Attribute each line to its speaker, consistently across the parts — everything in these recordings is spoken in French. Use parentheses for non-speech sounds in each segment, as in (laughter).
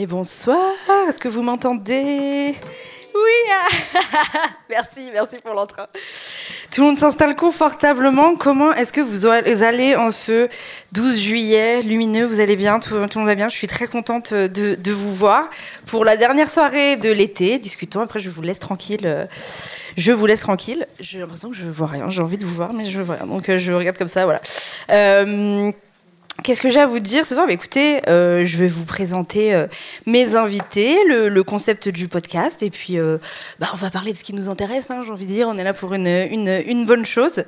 Speaker 1: Et bonsoir, est-ce que vous m'entendez? Oui (laughs) Merci, merci pour l'entrain. Tout le monde s'installe confortablement. Comment est-ce que vous allez en ce 12 juillet lumineux? Vous allez bien? Tout, le monde va bien? Je suis très contente de, de, vous voir pour la dernière soirée de l'été. Discutons, après je vous laisse tranquille. Je vous laisse tranquille. J'ai l'impression que je vois rien. J'ai envie de vous voir, mais je vois rien. Donc euh, je regarde comme ça, voilà. Euh, Qu'est-ce que j'ai à vous dire ce soir? Bah, Écoutez, euh, je vais vous présenter euh, mes invités, le, concept du podcast, et puis euh, bah, on va parler de ce qui nous intéresse, hein, j'ai envie de dire, on est là pour une, bonne chose.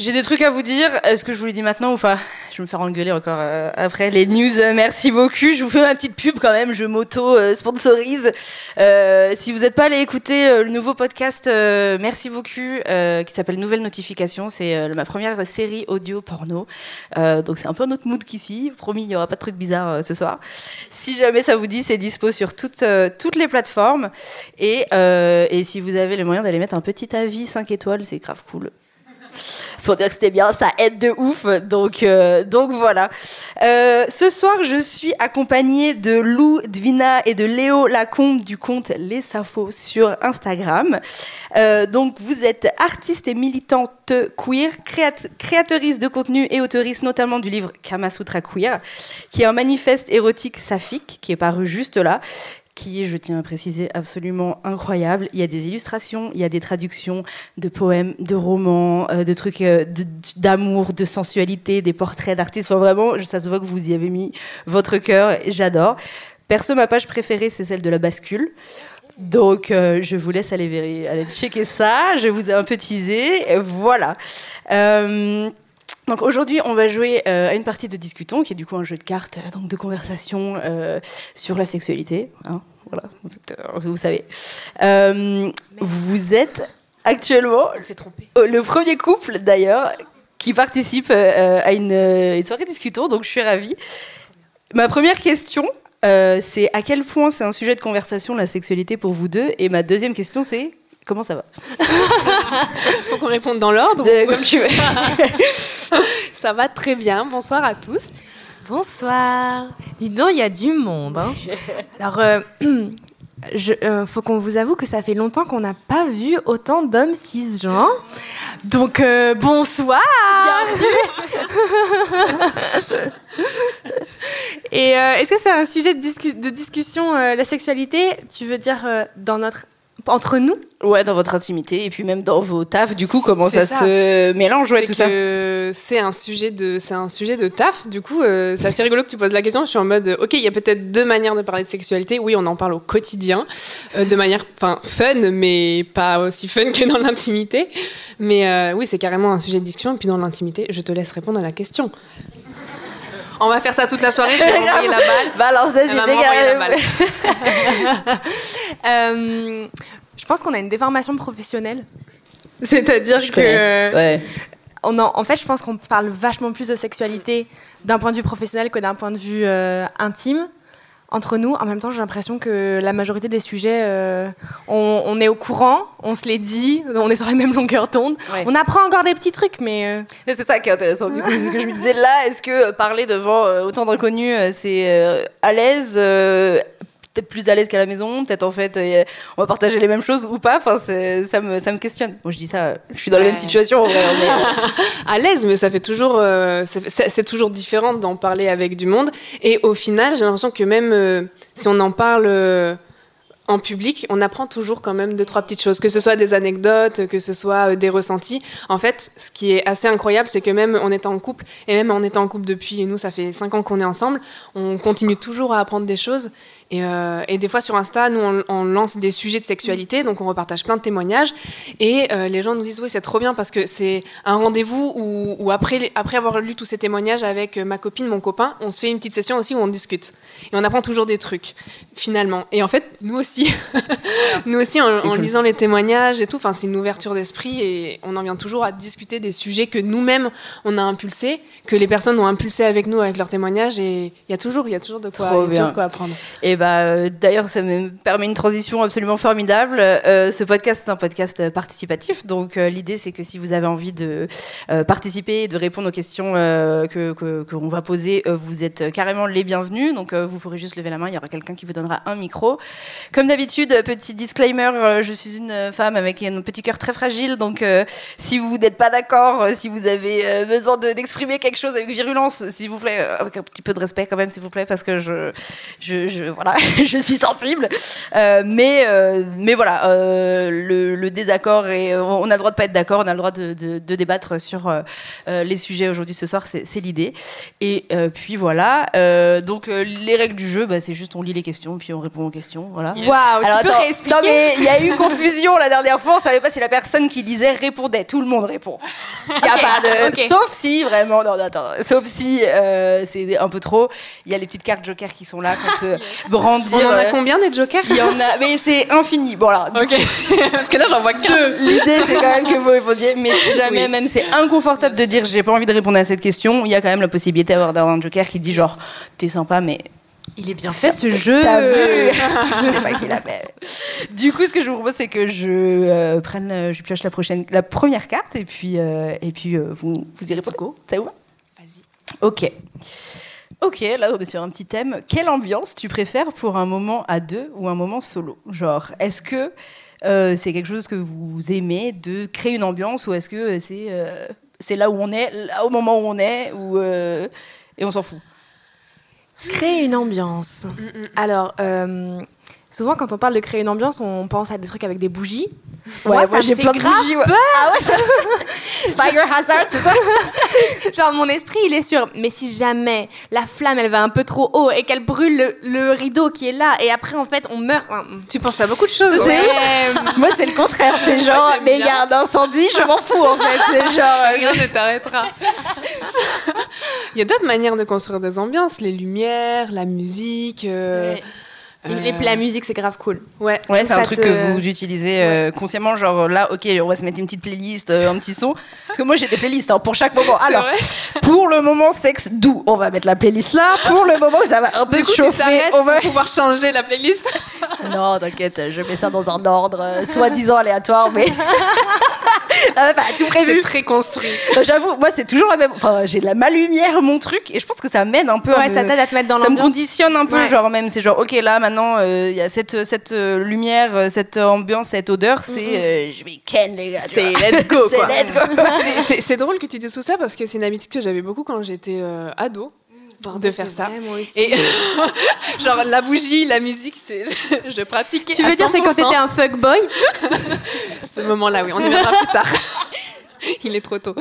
Speaker 1: J'ai des trucs à vous dire. Est-ce que je vous les dis maintenant ou pas? Je vais me faire engueuler encore euh, après les news. Euh, merci beaucoup. Je vous fais ma petite pub quand même. Je m'auto-sponsorise. Euh, si vous n'êtes pas allé écouter le nouveau podcast Merci beaucoup, qui s'appelle Nouvelle Notification, c'est ma première série audio porno. donc c'est un peu notre mood qu'ici. Promis, il n'y aura pas de trucs bizarres ce soir. Si jamais ça vous dit, c'est dispo sur toutes, toutes les plateformes. Et, et si vous avez le moyen d'aller mettre un petit avis 5 étoiles, c'est grave cool pour dire que c'était bien, ça aide de ouf. Donc, euh, voilà. Euh, ce soir, je suis accompagnée de Lou Dvina et de Léo Lacombe du compte Les Safos sur Instagram. Euh, donc vous êtes artiste et militante queer, créatrice de contenu et auteuriste notamment du livre Kamasutra Queer, qui est un manifeste érotique saphique qui est paru juste là qui est, je tiens à préciser, absolument incroyable. Il y a des illustrations, il y a des traductions de poèmes, de romans, euh, de trucs euh, d'amour, de, sensualité, des portraits d'artistes. Enfin, vraiment, ça se voit que vous y avez mis votre cœur. J'adore. Perso, ma page préférée, c'est celle de la bascule. Donc, euh, je vous laisse aller, aller checker ça. Je vous ai un peu teasé. Voilà. Donc aujourd'hui, on va jouer euh, à une partie de Discutons, qui est du coup un jeu de cartes, euh, donc de conversation euh, sur la sexualité. Hein, voilà, vous, savez. vous êtes actuellement le premier couple d'ailleurs qui participe à une, une, soirée Discutons, donc je suis ravie. Ma première question, c'est à quel point c'est un sujet de conversation la sexualité pour vous deux, et ma deuxième question, c'est Comment ça va (laughs)
Speaker 2: Faut qu'on réponde dans l'ordre.
Speaker 1: Comme tu veux. (laughs)
Speaker 2: ça va très bien. Bonsoir à tous.
Speaker 3: Bonsoir. Dis donc, il y a du monde. Hein. (laughs) Alors, euh, (clears throat) il euh, faut qu'on vous avoue que ça fait longtemps qu'on n'a pas vu autant d'hommes cisgenres. Donc, euh, bonsoir Bienvenue Et est-ce que c'est un sujet de, de discussion, la sexualité? Tu veux dire dans notre entre nous
Speaker 1: Ouais, dans votre intimité et puis même dans vos tafs. Du coup, comment ça, se mélange, ouais, tout ça
Speaker 2: C'est un sujet de, c'est un sujet de taf. Du coup, euh, c'est assez rigolo que tu poses la question. Je suis en mode, ok, il y a peut-être deux manières de parler de sexualité. Oui, on en parle au quotidien, euh, de manière, enfin, fun, mais pas aussi fun que dans l'intimité. Mais euh, oui, c'est carrément un sujet de discussion. Et puis dans l'intimité, je te laisse répondre à la question. On va faire ça toute la soirée. Je vais (laughs) envoyer la balle.
Speaker 1: Balance des idées,
Speaker 2: la balle. (laughs)
Speaker 3: euh, je pense qu'on a une déformation professionnelle. C'est-à-dire que.
Speaker 1: Ouais.
Speaker 3: On en, fait, je pense qu'on parle vachement plus de sexualité d'un point de vue professionnel que d'un point de vue euh, intime entre nous. En même temps, j'ai l'impression que la majorité des sujets, euh, on, est au courant, on se les dit, on est sur la même longueur d'onde. On apprend encore des petits trucs, mais. Euh,
Speaker 1: c'est ça qui est intéressant. Du coup, c'est ce que je me disais (laughs) là. Est-ce que parler devant autant d'inconnus, c'est à l'aise peut-être plus à l'aise qu'à la maison, peut-être en fait euh, on va partager les mêmes choses ou pas. Enfin, ça me, ça me questionne. Moi, je dis ça, je suis dans la même situation. En vrai,
Speaker 2: euh, (laughs) à l'aise, mais ça fait toujours, euh, c'est toujours différent d'en parler avec du monde. Et au final, j'ai l'impression que même si on en parle en public, on apprend toujours quand même deux, trois petites choses, que ce soit des anecdotes, que ce soit des ressentis. En fait, ce qui est assez incroyable, c'est que même en étant en couple, et même en étant en couple depuis, nous, ça fait cinq ans qu'on est ensemble, on continue toujours à apprendre des choses Et, euh, et des fois sur Insta, nous on, on lance des sujets de sexualité, donc on repartage plein de témoignages. Et euh, les gens nous disent oui c'est trop bien parce que c'est un rendez-vous où, où après, après avoir lu tous ces témoignages avec euh, ma copine, mon copain, on se fait une petite session aussi où on discute. Et on apprend toujours des trucs, finalement. Et en fait, nous aussi, (laughs) nous aussi en,
Speaker 1: C'est
Speaker 2: en
Speaker 1: cool.
Speaker 2: lisant les témoignages et tout, c'est une ouverture d'esprit et on en vient toujours à discuter des sujets que nous-mêmes on a impulsés, que les personnes ont impulsé avec nous avec leurs témoignages. Et il y a toujours, il y a toujours de quoi, toujours
Speaker 1: bien.
Speaker 2: de quoi apprendre.
Speaker 1: Et bah, euh, d'ailleurs, ça me permet une transition absolument formidable. Euh, ce podcast est un podcast participatif, donc euh, l'idée c'est que si vous avez envie de participer et de répondre aux questions que qu'on va poser, vous êtes carrément les bienvenus. Donc vous pourrez juste lever la main, il y aura quelqu'un qui vous donnera un micro. Comme d'habitude, petit disclaimer, je suis une femme avec un petit cœur très fragile, donc si vous n'êtes pas d'accord, si vous avez besoin de- d'exprimer quelque chose avec virulence, s'il vous plaît, avec un petit peu de respect quand même, s'il vous plaît, parce que je, je- voilà, (laughs) je suis sensible. Euh, mais, euh, mais voilà, euh, le, le désaccord et on a le droit de pas être d'accord, on a le droit de, de- de débattre sur euh, les sujets aujourd'hui ce soir, c'est l'idée. Et puis voilà, donc les règles du jeu, bah, c'est juste on lit les questions puis on répond aux questions, voilà.
Speaker 3: Waouh,
Speaker 1: Alors
Speaker 3: tu peux
Speaker 1: attends,
Speaker 3: réexpliquer
Speaker 1: non mais il y a eu (laughs) confusion la dernière fois, on savait pas si la personne qui lisait répondait. Tout le monde répond. Y a
Speaker 3: Ok,
Speaker 1: pas de,
Speaker 3: ok.
Speaker 1: sauf si vraiment, non, non, attends, sauf si c'est un peu trop. Il y a les petites cartes Joker qui sont là (laughs) brandir.
Speaker 2: On en a combien des jokers
Speaker 1: il y en a, mais c'est infini. Bon alors,
Speaker 2: Ok, (laughs) parce que là j'en vois qu'un.
Speaker 1: L'idée, c'est quand même que vous répondiez, mais si jamais
Speaker 2: Oui.
Speaker 1: même c'est inconfortable de dire j'ai pas envie de répondre à cette question, il y a quand même la possibilité d'avoir un joker qui dit genre t'es sympa, mais
Speaker 3: Il est bien fait ce jeu.
Speaker 1: t'as vu (laughs) Je sais pas qui l'a fait. Du coup, ce que je vous propose, c'est que je euh, prenne, euh, je pioche la prochaine, la première carte et puis euh, et puis euh, vous vous y répondez. Ça vous va?
Speaker 2: Vas-y.
Speaker 1: Ok. Ok, là on est sur un petit thème. Quelle ambiance tu préfères pour un moment à deux ou un moment solo? Genre, est-ce que euh, c'est quelque chose que vous aimez de créer une ambiance ou est-ce que euh, c'est euh, c'est là où on est, là au moment où on est, ou euh, et on s'en fout?
Speaker 3: Créer une ambiance.
Speaker 2: Mm,
Speaker 3: Alors, euh, souvent quand on parle de créer une ambiance, on pense à des trucs avec des bougies.
Speaker 1: Ouais,
Speaker 3: Moi,
Speaker 1: j'ai plein de bougies. ouais. Ah ouais, ça- (laughs) Fire hazard, c'est ça (laughs)
Speaker 3: Genre mon esprit il est sûr, mais si jamais la flamme elle va un peu trop haut et qu'elle brûle le, le rideau qui est là et après en fait on meurt. Enfin,
Speaker 2: Tu penses à beaucoup de choses. Hein. (laughs)
Speaker 1: Moi, c'est le contraire. C'est genre,
Speaker 2: j'aime
Speaker 1: mais il y a un incendie, je m'en fous en fait. C'est genre. euh,
Speaker 2: Rien ne t'arrêtera. Il y a d'autres manières de construire des ambiances, les lumières, la musique. euh, euh,
Speaker 3: les- la musique c'est grave cool.
Speaker 2: Ouais.
Speaker 1: Ouais, c'est un truc
Speaker 3: te-
Speaker 1: que vous utilisez euh, consciemment, genre là, ok, on va se mettre une petite playlist, euh, un petit son. Parce que moi j'ai des playlists hein, pour chaque moment. Alors, pour le moment sexe doux, on va mettre la playlist là. Pour le moment où ça va un peu
Speaker 2: Du coup, tu
Speaker 1: chauffer, on
Speaker 2: pour
Speaker 1: va.
Speaker 2: pouvoir changer la playlist. (laughs)
Speaker 1: Non, t'inquiète, je mets ça dans un ordre euh, soi-disant aléatoire, mais. La meuf a tout prévu.
Speaker 2: C'est très construit.
Speaker 1: Non, J'avoue, moi c'est toujours la même. Enfin, j'ai la ma lumière, mon truc, et je pense que ça m'aide un peu. à
Speaker 3: Ouais,
Speaker 1: me-
Speaker 3: ça t'aide à te mettre dans
Speaker 1: ça me
Speaker 3: l'ambiance.
Speaker 1: conditionne un peu,
Speaker 3: Ouais.
Speaker 1: genre même, c'est genre, ok, là maintenant, euh, il y a cette, cette euh, lumière, euh, cette ambiance, cette odeur, c'est, euh, je vais ken les gars.
Speaker 3: C'est let's go, (laughs)
Speaker 1: C'est
Speaker 3: quoi. (laughs)
Speaker 2: C'est- C'est c'est drôle que tu dises tout ça parce que c'est une habitude que j'avais beaucoup quand j'étais euh, ado. de faire ça. Et (laughs) genre la bougie, la musique, c'est je, je pratiquais.
Speaker 3: Tu
Speaker 2: à
Speaker 3: veux dire c'est quand
Speaker 2: 100%.
Speaker 3: t'étais un fuckboy?
Speaker 2: Ce moment-là, oui. On y viendra plus tard. (laughs) Il est trop tôt.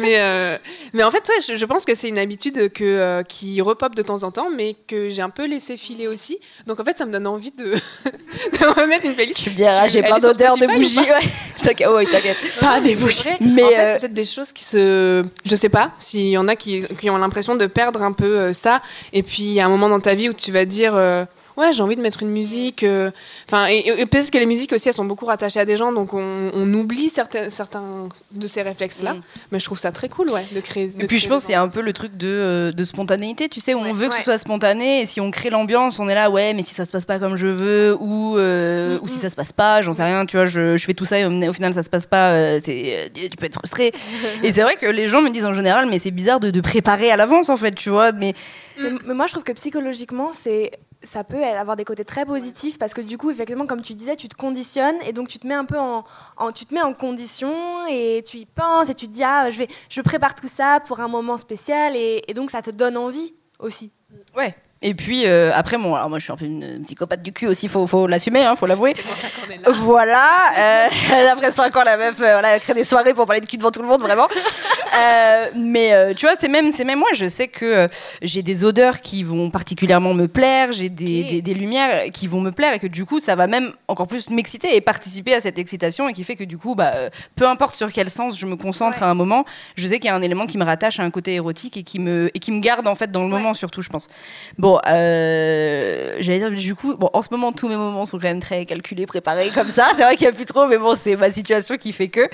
Speaker 2: Mais, euh, mais en fait, ouais, je, je pense que c'est une habitude que, euh, qui repop de temps en temps, mais que j'ai un peu laissé filer aussi. Donc en fait, ça me donne envie de, (laughs) de remettre une playlist.
Speaker 1: Tu me diras, j'ai plein d'odeurs de bougies. Ouais. (laughs) T'inquiète, ouais, t'inquiète.
Speaker 3: Pas des
Speaker 2: vrai.
Speaker 1: Mais,
Speaker 2: en fait,
Speaker 1: euh,
Speaker 2: c'est peut-être des choses qui se. Je sais pas s'il y en a qui, qui ont l'impression de perdre un peu euh, ça. Et puis, il y a un moment dans ta vie où tu vas dire. Ouais, j'ai envie de mettre une musique. euh, Enfin, et, peut-être que les musiques aussi, elles sont beaucoup rattachées à des gens, donc on, on oublie certains, certains de ces réflexes-là.
Speaker 1: Mm.
Speaker 2: Mais je trouve ça très cool, ouais, de créer. de
Speaker 1: Et puis je pense c'est un peu le truc de, euh, de spontanéité, tu sais, où on veut que
Speaker 3: Ouais.
Speaker 1: ce soit spontané, et si on crée l'ambiance, on est là, ouais, mais si ça se passe pas comme je veux, ou, euh, ou si ça se passe pas, j'en sais rien, tu vois, je, je fais tout ça et au, au final ça se passe pas, euh, c'est, euh, tu peux être frustré. (laughs) et c'est vrai que les gens me disent en général, mais c'est bizarre de, de préparer à l'avance en fait, tu vois, mais
Speaker 3: mais, moi, je trouve que psychologiquement, c'est ça peut avoir des côtés très positifs parce que du coup, effectivement, comme tu disais, tu te conditionnes et donc tu te mets un peu en, en- tu te mets en condition et tu y penses et tu te dis ah je vais je prépare tout ça pour un moment spécial et, et donc ça te donne envie aussi.
Speaker 1: ouais. Et puis euh, après, bon, alors moi je suis un peu une psychopathe du cul aussi, faut, faut l'assumer, hein, faut l'avouer.
Speaker 2: C'est pour ça qu'on est là.
Speaker 1: Voilà, euh, (laughs) après 5 ans, la meuf, euh, voilà, elle crée des soirées pour parler de cul devant tout le monde, vraiment. Euh, mais tu vois, c'est même, c'est même moi, je sais que j'ai des odeurs qui vont particulièrement me plaire, j'ai des, des, des lumières qui vont me plaire et que du coup, ça va même encore plus m'exciter et participer à cette excitation et qui fait que du coup, bah, peu importe sur quel sens je me concentre
Speaker 3: Ouais.
Speaker 1: à un moment, je sais qu'il y a un élément qui me rattache à un côté érotique et qui me, et qui me garde en fait dans le
Speaker 3: Ouais.
Speaker 1: moment surtout, je pense. Bon, euh, j'allais dire du coup, bon, en ce moment, tous mes moments sont quand même très calculés, préparés comme ça. C'est vrai qu'il n'y a plus trop, mais bon, c'est ma situation qui fait que.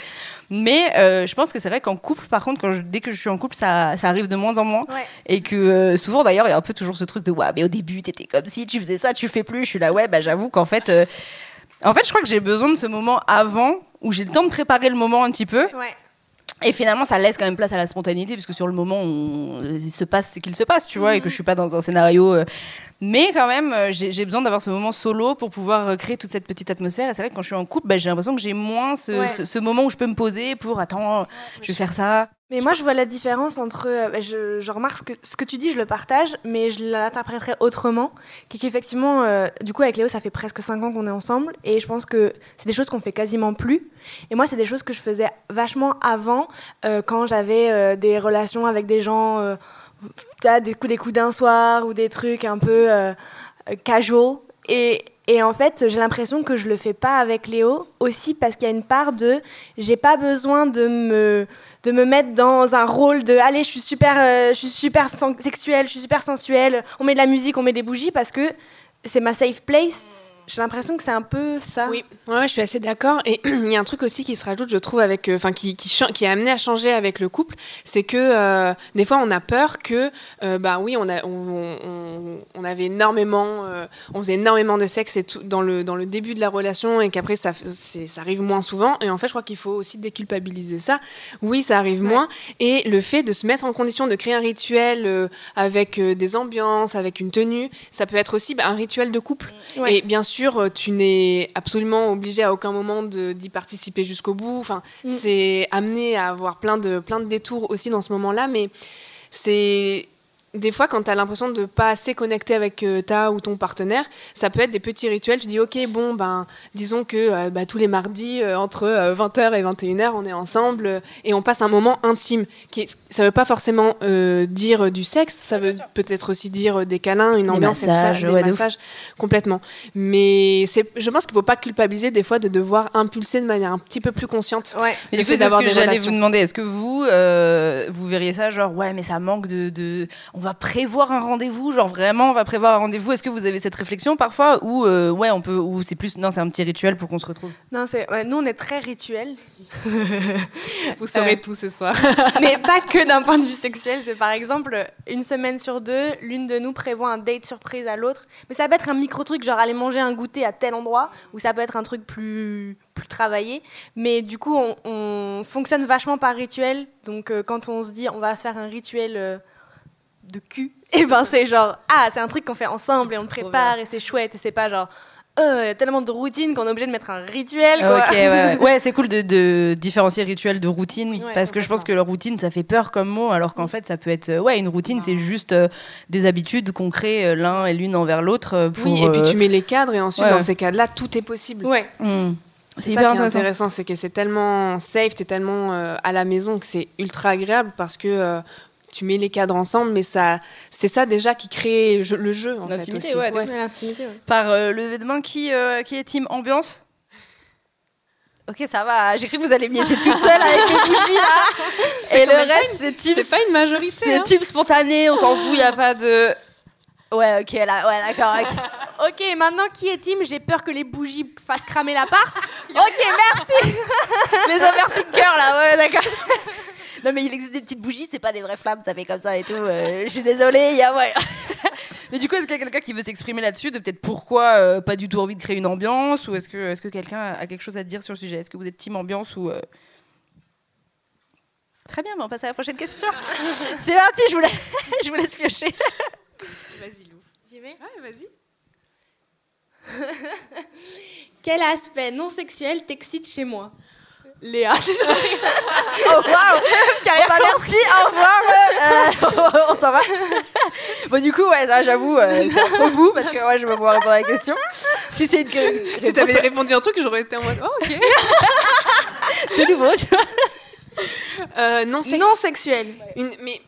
Speaker 1: Mais euh, je pense que c'est vrai qu'en couple, par contre, quand je- dès que je suis en couple, ça, ça arrive de moins en moins.
Speaker 3: Ouais.
Speaker 1: Et que euh, souvent, d'ailleurs, il y a un peu toujours ce truc de ouais, mais au début, t'étais comme si, tu faisais ça, tu fais plus. Je suis là, ouais, bah j'avoue qu'en fait, en fait, je crois que j'ai besoin de ce moment avant où j'ai le temps de préparer le moment un petit peu.
Speaker 3: Ouais.
Speaker 1: Et finalement, ça laisse quand même place à la spontanéité, parce que sur le moment, on- il se passe ce qu'il se passe, tu vois, et que je suis pas dans un scénario. euh, Mais quand même, euh, j'ai besoin d'avoir ce moment solo pour pouvoir euh, créer toute cette petite atmosphère. Et c'est vrai que quand je suis en couple, bah, j'ai l'impression que j'ai moins ce,
Speaker 3: Ouais.
Speaker 1: ce- ce moment où je peux me poser pour attends, je vais faire ça.
Speaker 3: Mais moi, je vois la différence entre. euh, bah, je, je remarque ce que, ce que tu dis, je le partage, mais je l'interpréterais autrement. Qui qu'effectivement, euh, du coup, avec Léo, ça fait presque 5 ans qu'on est ensemble, et je pense que c'est des choses qu'on fait quasiment plus. Et moi, c'est des choses que je faisais vachement avant, euh, quand j'avais des relations avec des gens, tu des coups, des coups d'un soir, ou des trucs un peu casual. Et, et en fait, j'ai l'impression que je le fais pas avec Léo, aussi parce qu'il y a une part de. J'ai pas besoin de me de me mettre dans un rôle de allez je suis super euh, je suis super sexuelle je suis super sensuelle on met de la musique on met des bougies parce que c'est ma safe place j'ai l'impression que c'est un peu ça
Speaker 2: Oui, ouais, je suis assez d'accord. Et (clears throat) il y a un truc aussi qui se rajoute, je trouve, avec, euh, enfin, qui, qui, est amené à changer avec le couple, c'est que euh, des fois, on a peur que, euh, bah oui, on, a, on, on, on avait énormément, euh, on faisait énormément de sexe et tout dans le dans le début de la relation, et qu'après ça, ça arrive moins souvent. Et en fait, je crois qu'il faut aussi déculpabiliser ça. Oui, ça arrive moins, et le fait de se mettre en condition de créer un rituel avec des ambiances, avec une tenue, ça peut être aussi bah, un rituel de couple.
Speaker 3: Ouais.
Speaker 2: Et bien sûr, euh, tu n'es absolument obligé à aucun moment de- d'y participer jusqu'au bout. Enfin,
Speaker 3: Mm.
Speaker 2: c'est amené à avoir plein de, plein de détours aussi dans ce moment-là, mais c'est des fois quand tu as l'impression de pas assez connecter avec euh, ta ou ton partenaire, ça peut être des petits rituels. Tu dis ok bon ben disons que euh, bah, tous les mardis euh, entre 20h et 21h on est ensemble euh, et on passe un moment intime. Qui est- ça veut pas forcément euh, dire du sexe, ça veut peut-être aussi dire des câlins, une
Speaker 1: Des
Speaker 2: ambiance, et
Speaker 1: massages,
Speaker 2: tout ça,
Speaker 1: ouais,
Speaker 2: des massages complètement. Mais c'est, je pense qu'il faut pas culpabiliser des fois de devoir impulser de manière un petit peu plus consciente.
Speaker 3: ouais
Speaker 1: Mais du coup, c'est ce que
Speaker 2: des
Speaker 1: j'allais vous demander. Est-ce que vous, euh, vous verriez ça genre, ouais, mais ça manque de, de- On va prévoir un rendez-vous, genre vraiment, on va prévoir un rendez-vous. Est-ce que vous avez cette réflexion parfois Ou, euh, ouais, on peut. Ou c'est plus. Non, c'est un petit rituel pour qu'on se retrouve?
Speaker 3: non c'est ouais, nous on est très rituel (laughs)
Speaker 2: Vous saurez tout ce soir. (laughs)
Speaker 3: mais pas que d'un point de vue sexuel c'est par exemple une semaine sur deux l'une de nous prévoit un date surprise à l'autre mais ça peut être un micro truc genre aller manger un goûter à tel endroit ou ça peut être un truc plus plus travaillé mais du coup on, on fonctionne vachement par rituel donc euh, quand on se dit on va se faire un rituel euh, de cul (laughs) et ben c'est genre ah c'est un truc qu'on fait ensemble et on le prépare et c'est chouette et c'est pas genre euh, y a tellement de routine qu'on est obligé de mettre un rituel quoi.
Speaker 1: Ok, ouais, ouais. (laughs) Ouais, c'est cool de, de différencier rituel de routine,
Speaker 2: Ouais,
Speaker 1: parce que je pense que la routine, ça fait peur comme mot, alors qu'en fait, ça peut être. euh, Ouais, une routine, c'est juste euh, des habitudes qu'on crée euh, l'un et l'une envers l'autre. Pour,
Speaker 2: Oui, et puis
Speaker 1: euh,
Speaker 2: tu mets les cadres et ensuite
Speaker 1: ouais,
Speaker 2: dans ces cadres-là, tout est possible.
Speaker 3: ouais
Speaker 1: hmm.
Speaker 2: C'est
Speaker 1: hyper intéressant.
Speaker 2: intéressant, c'est que c'est tellement safe, t'es tellement euh, à la maison que c'est ultra agréable parce que euh, tu mets les cadres ensemble, mais ça, c'est ça déjà qui crée je- le jeu en fait.
Speaker 1: L'intimité,
Speaker 2: aussi.
Speaker 1: ouais,
Speaker 3: l'intimité
Speaker 1: Par euh, lever de main, qui, euh, qui est team ambiance Ok, ça va. J'ai cru que vous alliez m'y essayer toute seule avec les bougies là. (laughs) Et le reste, c'est team,
Speaker 2: C'est pas une majorité.
Speaker 1: c'est
Speaker 2: hein.
Speaker 1: team spontané. On s'en fout. Il y a pas de. Ouais, ok, là, ouais, d'accord. ok. (laughs)
Speaker 3: Ok, maintenant qui est team? J'ai peur que les bougies fassent cramer l'appart. (laughs) ok, merci.
Speaker 1: Les overthinkers là, ouais, d'accord. Non mais il existe des petites bougies, c'est pas des vraies flammes, ça fait comme ça et tout. euh, je suis désolée, il y a ouais. (laughs) mais du coup, est-ce qu'il y a quelqu'un qui veut s'exprimer là-dessus de peut-être pourquoi euh, pas du tout envie de créer une ambiance ou est-ce que est-ce que quelqu'un a quelque chose à dire sur le sujet? Est-ce que vous êtes team ambiance ou euh, Très bien, mais on passe à la prochaine question. (laughs) c'est parti, je vous laisse, (laughs) je vous laisse piocher.
Speaker 2: Vas-y Lou.
Speaker 3: J'y vais?
Speaker 2: Ouais, vas-y.
Speaker 3: Quel aspect non sexuel t'excite chez moi? Léa. (laughs)
Speaker 1: Oh waouh Bon, bah, merci, au revoir. euh, (laughs) on s'en va. Bon, du coup, ouais, ça, j'avoue, euh, c'est entre vous, parce que moi, je vais pouvoir répondre à la question. Si c'est une.
Speaker 2: Si t'avais répondu un truc, j'aurais été en mode, oh, ok. (laughs)
Speaker 1: c'est nouveau, tu vois.
Speaker 2: Euh, non, sex-
Speaker 3: Non sexuel.
Speaker 2: Une, mais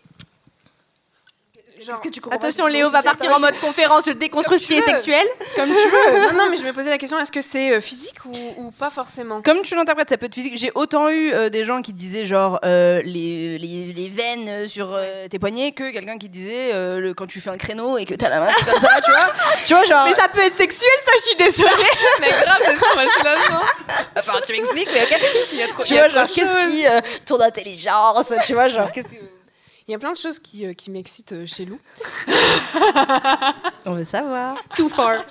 Speaker 1: Qu'est-ce que tu comprends
Speaker 3: Attention, Léo va partir en mode conférence, je déconstruis ce qui est sexuel.
Speaker 1: Comme tu veux. (laughs)
Speaker 2: non, non, mais je me posais la question est-ce que c'est euh, physique ou, ou pas forcément?
Speaker 1: Comme tu l'interprètes, ça peut être physique. J'ai autant eu euh, des gens qui disaient genre euh, les, les, les veines sur euh, tes poignets que quelqu'un qui disait euh, le, quand tu fais un créneau et que t'as la main comme ça, tu vois. (laughs) Tu vois, genre.
Speaker 3: Mais ça peut être sexuel, ça, je suis désolée. (laughs)
Speaker 2: Mais grave, c'est ça, moi je suis là.
Speaker 1: Enfin, tu m'expliques, mais ok.
Speaker 2: Il y a trop,
Speaker 1: Tu
Speaker 2: il y a
Speaker 1: vois,
Speaker 2: trop
Speaker 1: genre, qu'est-ce qui. euh, ton intelligence, tu vois, genre, qu'est-ce que.
Speaker 2: Il y a plein de choses qui, euh, qui m'excitent euh, chez Lou. (laughs)
Speaker 1: On veut savoir.
Speaker 3: Too far.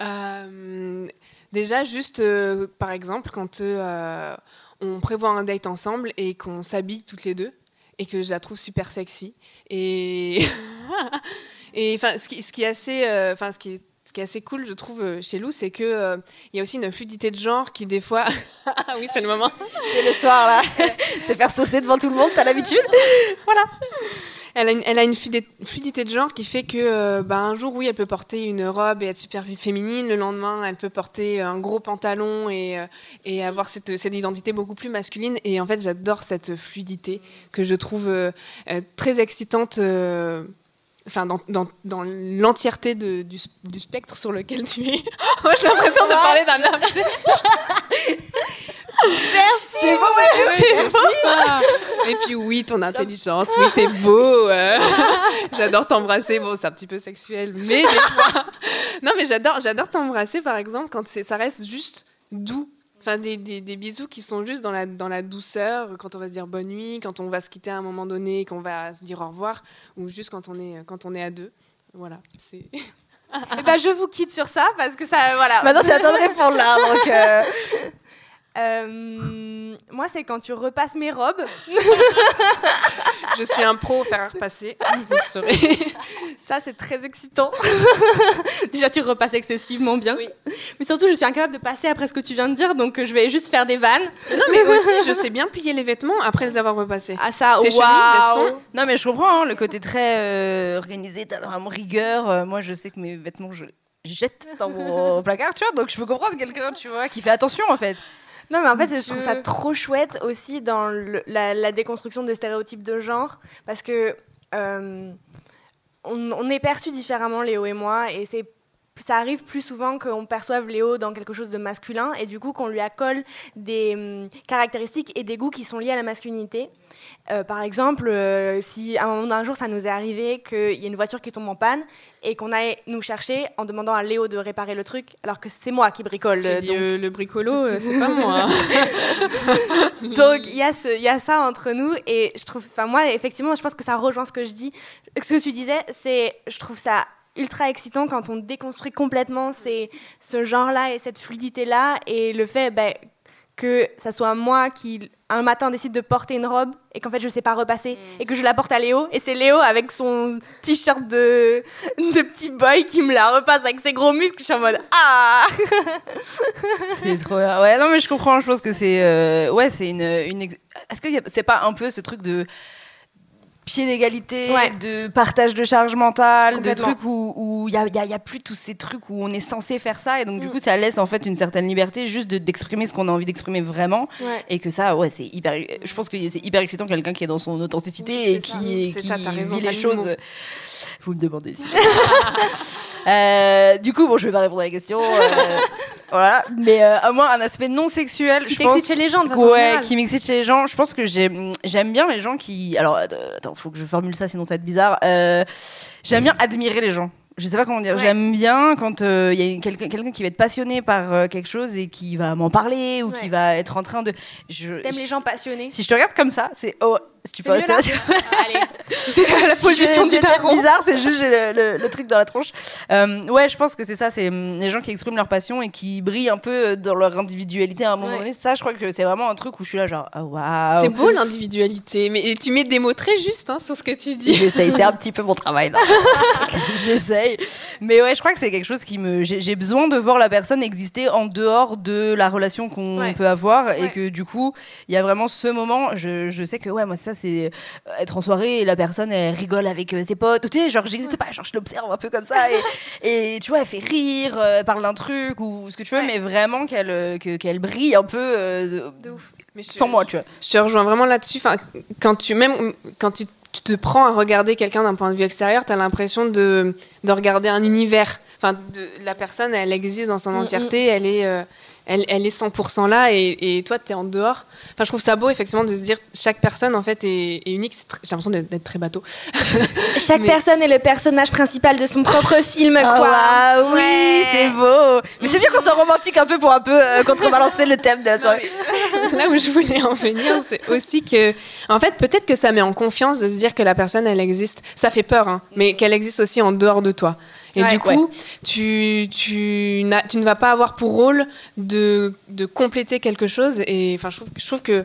Speaker 2: Euh, déjà, juste euh, par exemple, quand euh, on prévoit un date ensemble et qu'on s'habille toutes les deux et que je la trouve super sexy. Et, (laughs) et enfin, ce qui, ce qui est assez, euh, enfin, ce qui est qui est assez cool, je trouve, euh, chez Lou, c'est que euh, il y a aussi une fluidité de genre qui, des fois. (laughs) ah oui, c'est le moment.
Speaker 1: C'est le soir, là. (laughs) C'est faire saucer devant tout le monde, t'as l'habitude? (laughs)
Speaker 2: Elle a une, elle a une fluidité, de genre qui fait que euh, bah, un jour, oui, elle peut porter une robe et être super féminine. Le lendemain, elle peut porter un gros pantalon et, euh, et avoir cette, cette identité beaucoup plus masculine. Et en fait, j'adore cette fluidité que je trouve euh, euh, très excitante. Enfin, dans, dans, dans l'entièreté du, du spectre sur lequel tu es. Moi, (laughs) j'ai l'impression de parler d'un homme. (laughs)
Speaker 1: C'est beau,
Speaker 2: ça. Et puis oui, ton intelligence, oui, t'es beau. euh. (laughs) j'adore t'embrasser. Bon, c'est un petit peu sexuel, mais des fois. Non, mais j'adore, j'adore t'embrasser, par exemple, quand ça reste juste doux. Enfin, des, des, des bisous qui sont juste dans la, dans la douceur, quand on va se dire bonne nuit, quand on va se quitter à un moment donné, qu'on va se dire au revoir, ou juste quand on est, quand on est à deux. Voilà, c'est...
Speaker 3: Eh ben, je vous quitte sur ça parce que ça, voilà.
Speaker 1: Maintenant, c'est à toi de répondre là. Donc, euh, (laughs)
Speaker 3: Euh, moi, c'est quand tu repasses mes robes. (laughs)
Speaker 2: Je suis un pro au faire repasser, vous le saurez. (laughs)
Speaker 3: Ça, c'est très excitant. (laughs) Déjà, tu repasses excessivement bien.
Speaker 2: Oui.
Speaker 3: Mais surtout, je suis incapable de passer après ce que tu viens de dire, donc euh, je vais juste faire des vannes.
Speaker 2: Non, mais aussi, je sais bien plier les vêtements après les avoir repassés.
Speaker 3: Ah, ça,
Speaker 2: Tes chemises, sont-
Speaker 1: Non, mais je comprends hein, le côté très euh, organisé, t'as vraiment rigueur. Euh, moi, je sais que mes vêtements, je les jette dans mon placard, tu vois. Donc, je peux comprendre quelqu'un, tu vois, qui fait attention en fait.
Speaker 3: Non, mais en fait, je trouve ça trop chouette aussi dans le- la, la déconstruction des stéréotypes de genre, parce que euh, on, on est perçus différemment, Léo et moi, et c'est ça arrive plus souvent qu'on perçoive Léo dans quelque chose de masculin et du coup qu'on lui accole des hum, caractéristiques et des goûts qui sont liés à la masculinité. Euh, par exemple, euh, si à un moment d'un jour ça nous est arrivé qu'il y a une voiture qui tombe en panne et qu'on aille nous chercher en demandant à Léo de réparer le truc, alors que c'est moi qui bricole. Euh,
Speaker 2: dit
Speaker 3: donc-
Speaker 2: le bricolo, c'est pas moi. (laughs) (laughs)
Speaker 3: donc il y, y a ça entre nous et je trouve, enfin moi effectivement, je pense que ça rejoint ce que je dis, ce que tu disais, c'est, je trouve ça ultra excitant quand on déconstruit complètement ces, ce genre-là et cette fluidité-là et le fait ben, que ça soit moi qui un matin décide de porter une robe et qu'en fait je sais pas repasser et que je la porte à Léo et c'est Léo avec son t-shirt de, de petit boy qui me la repasse avec ses gros muscles, je suis en mode ah
Speaker 1: C'est trop bien. Ouais, non, mais je comprends. Je pense que c'est. euh, ouais, c'est une. une ex- Est-ce que c'est pas un peu ce truc de pied d'égalité,
Speaker 3: Ouais.
Speaker 1: de partage de charge mentale, de trucs où il n'y a, y a- y a plus tous ces trucs où on est censé faire ça. Et donc, du
Speaker 3: Mm.
Speaker 1: coup, ça laisse en fait une certaine liberté juste de- d'exprimer ce qu'on a envie d'exprimer vraiment.
Speaker 3: ouais.
Speaker 1: Et que ça, ouais, c'est hyper. Je pense que c'est hyper excitant quelqu'un qui est dans son authenticité
Speaker 2: Oui,
Speaker 1: et
Speaker 2: ça.
Speaker 1: qui, qui
Speaker 2: ça, raison,
Speaker 1: vit les
Speaker 2: le
Speaker 1: choses. Vous me demandez. si. (laughs) Euh, du coup, bon, je vais pas répondre à la question. euh, (laughs) voilà. Mais euh, à moi, un aspect non sexuel.
Speaker 3: Qui
Speaker 1: je pense-
Speaker 3: t'excite chez les gens de façon
Speaker 1: Ouais,
Speaker 3: générale.
Speaker 1: qui m'excite chez les gens. Je pense que j'ai- j'aime bien les gens qui. Alors, euh, attends, faut que je formule ça, sinon ça va être bizarre. Euh, j'aime bien admirer les gens. Je sais pas comment dire.
Speaker 3: Ouais.
Speaker 1: J'aime bien quand euh, il y a quelqu'un quelqu'un qui va être passionné par euh, quelque chose et qui va m'en parler ou qui va être en train de. Je,
Speaker 3: T'aimes les gens passionnés
Speaker 1: Si je te regarde comme ça, c'est. Oh, si tu
Speaker 3: C'est
Speaker 1: peux
Speaker 3: mieux, là
Speaker 1: rester
Speaker 3: Allez, (laughs) c'est la position
Speaker 1: Si
Speaker 3: du daron.
Speaker 1: bizarre, c'est juste le, le- le truc dans la tronche. Euh, ouais, je pense que c'est ça, c'est hum, les gens qui expriment leur passion et qui brillent un peu euh, dans leur individualité à un moment
Speaker 3: Ouais.
Speaker 1: donné. Ça, je crois que c'est vraiment un truc où je suis là, genre, ah waouh.
Speaker 2: C'est beau l'individualité, mais et tu mets des mots très justes hein, sur ce que tu dis.
Speaker 1: J'essaye, c'est un petit peu mon travail là. (laughs) J'essaye. Mais ouais, je crois que c'est quelque chose qui me. J'ai besoin de voir la personne exister en dehors de la relation qu'on
Speaker 3: Ouais.
Speaker 1: peut avoir et que du coup, il y a vraiment ce moment. Je, je sais que ouais, moi, ça, c'est euh, être en soirée et la personne, elle rigole avec euh, ses potes. Tu sais, genre, j'existe pas, genre, je l'observe un peu comme ça. Et, (laughs) et, tu vois, elle fait rire, euh, elle parle d'un truc ou ce que tu veux, mais vraiment qu'elle que- qu'elle brille un peu euh,
Speaker 2: De ouf. Mais je-
Speaker 1: sans moi, tu vois.
Speaker 2: Je te rejoins vraiment là-dessus. Enfin, quand tu même quand tu, tu te prends à regarder quelqu'un d'un point de vue extérieur, tu as l'impression de, de regarder un univers. Enfin, de, la personne, elle existe dans son
Speaker 3: Mm,
Speaker 2: entièreté, elle est euh, elle, elle est 100% là et, et toi, tu es en dehors. Enfin, je trouve ça beau, effectivement, de se dire chaque personne, en fait, est, est unique. J'ai l'impression d'être très bateau. (laughs)
Speaker 3: Chaque
Speaker 2: Mais-
Speaker 3: personne est le personnage principal de son propre film,
Speaker 1: Ah
Speaker 3: quoi.
Speaker 1: waouh, oui, c'est beau. Mais c'est bien qu'on soit romantique un peu pour un peu euh, contrebalancer le thème de la soirée.
Speaker 2: Là où je voulais en venir, c'est aussi que, en fait, peut-être que ça met en confiance de se dire que la personne, elle existe. Ça fait peur, hein, mais qu'elle existe aussi en dehors de toi. Et
Speaker 1: Ouais,
Speaker 2: du coup, tu, tu, ne vas pas avoir pour rôle de, de compléter quelque chose. Et enfin, je trouve, je trouve que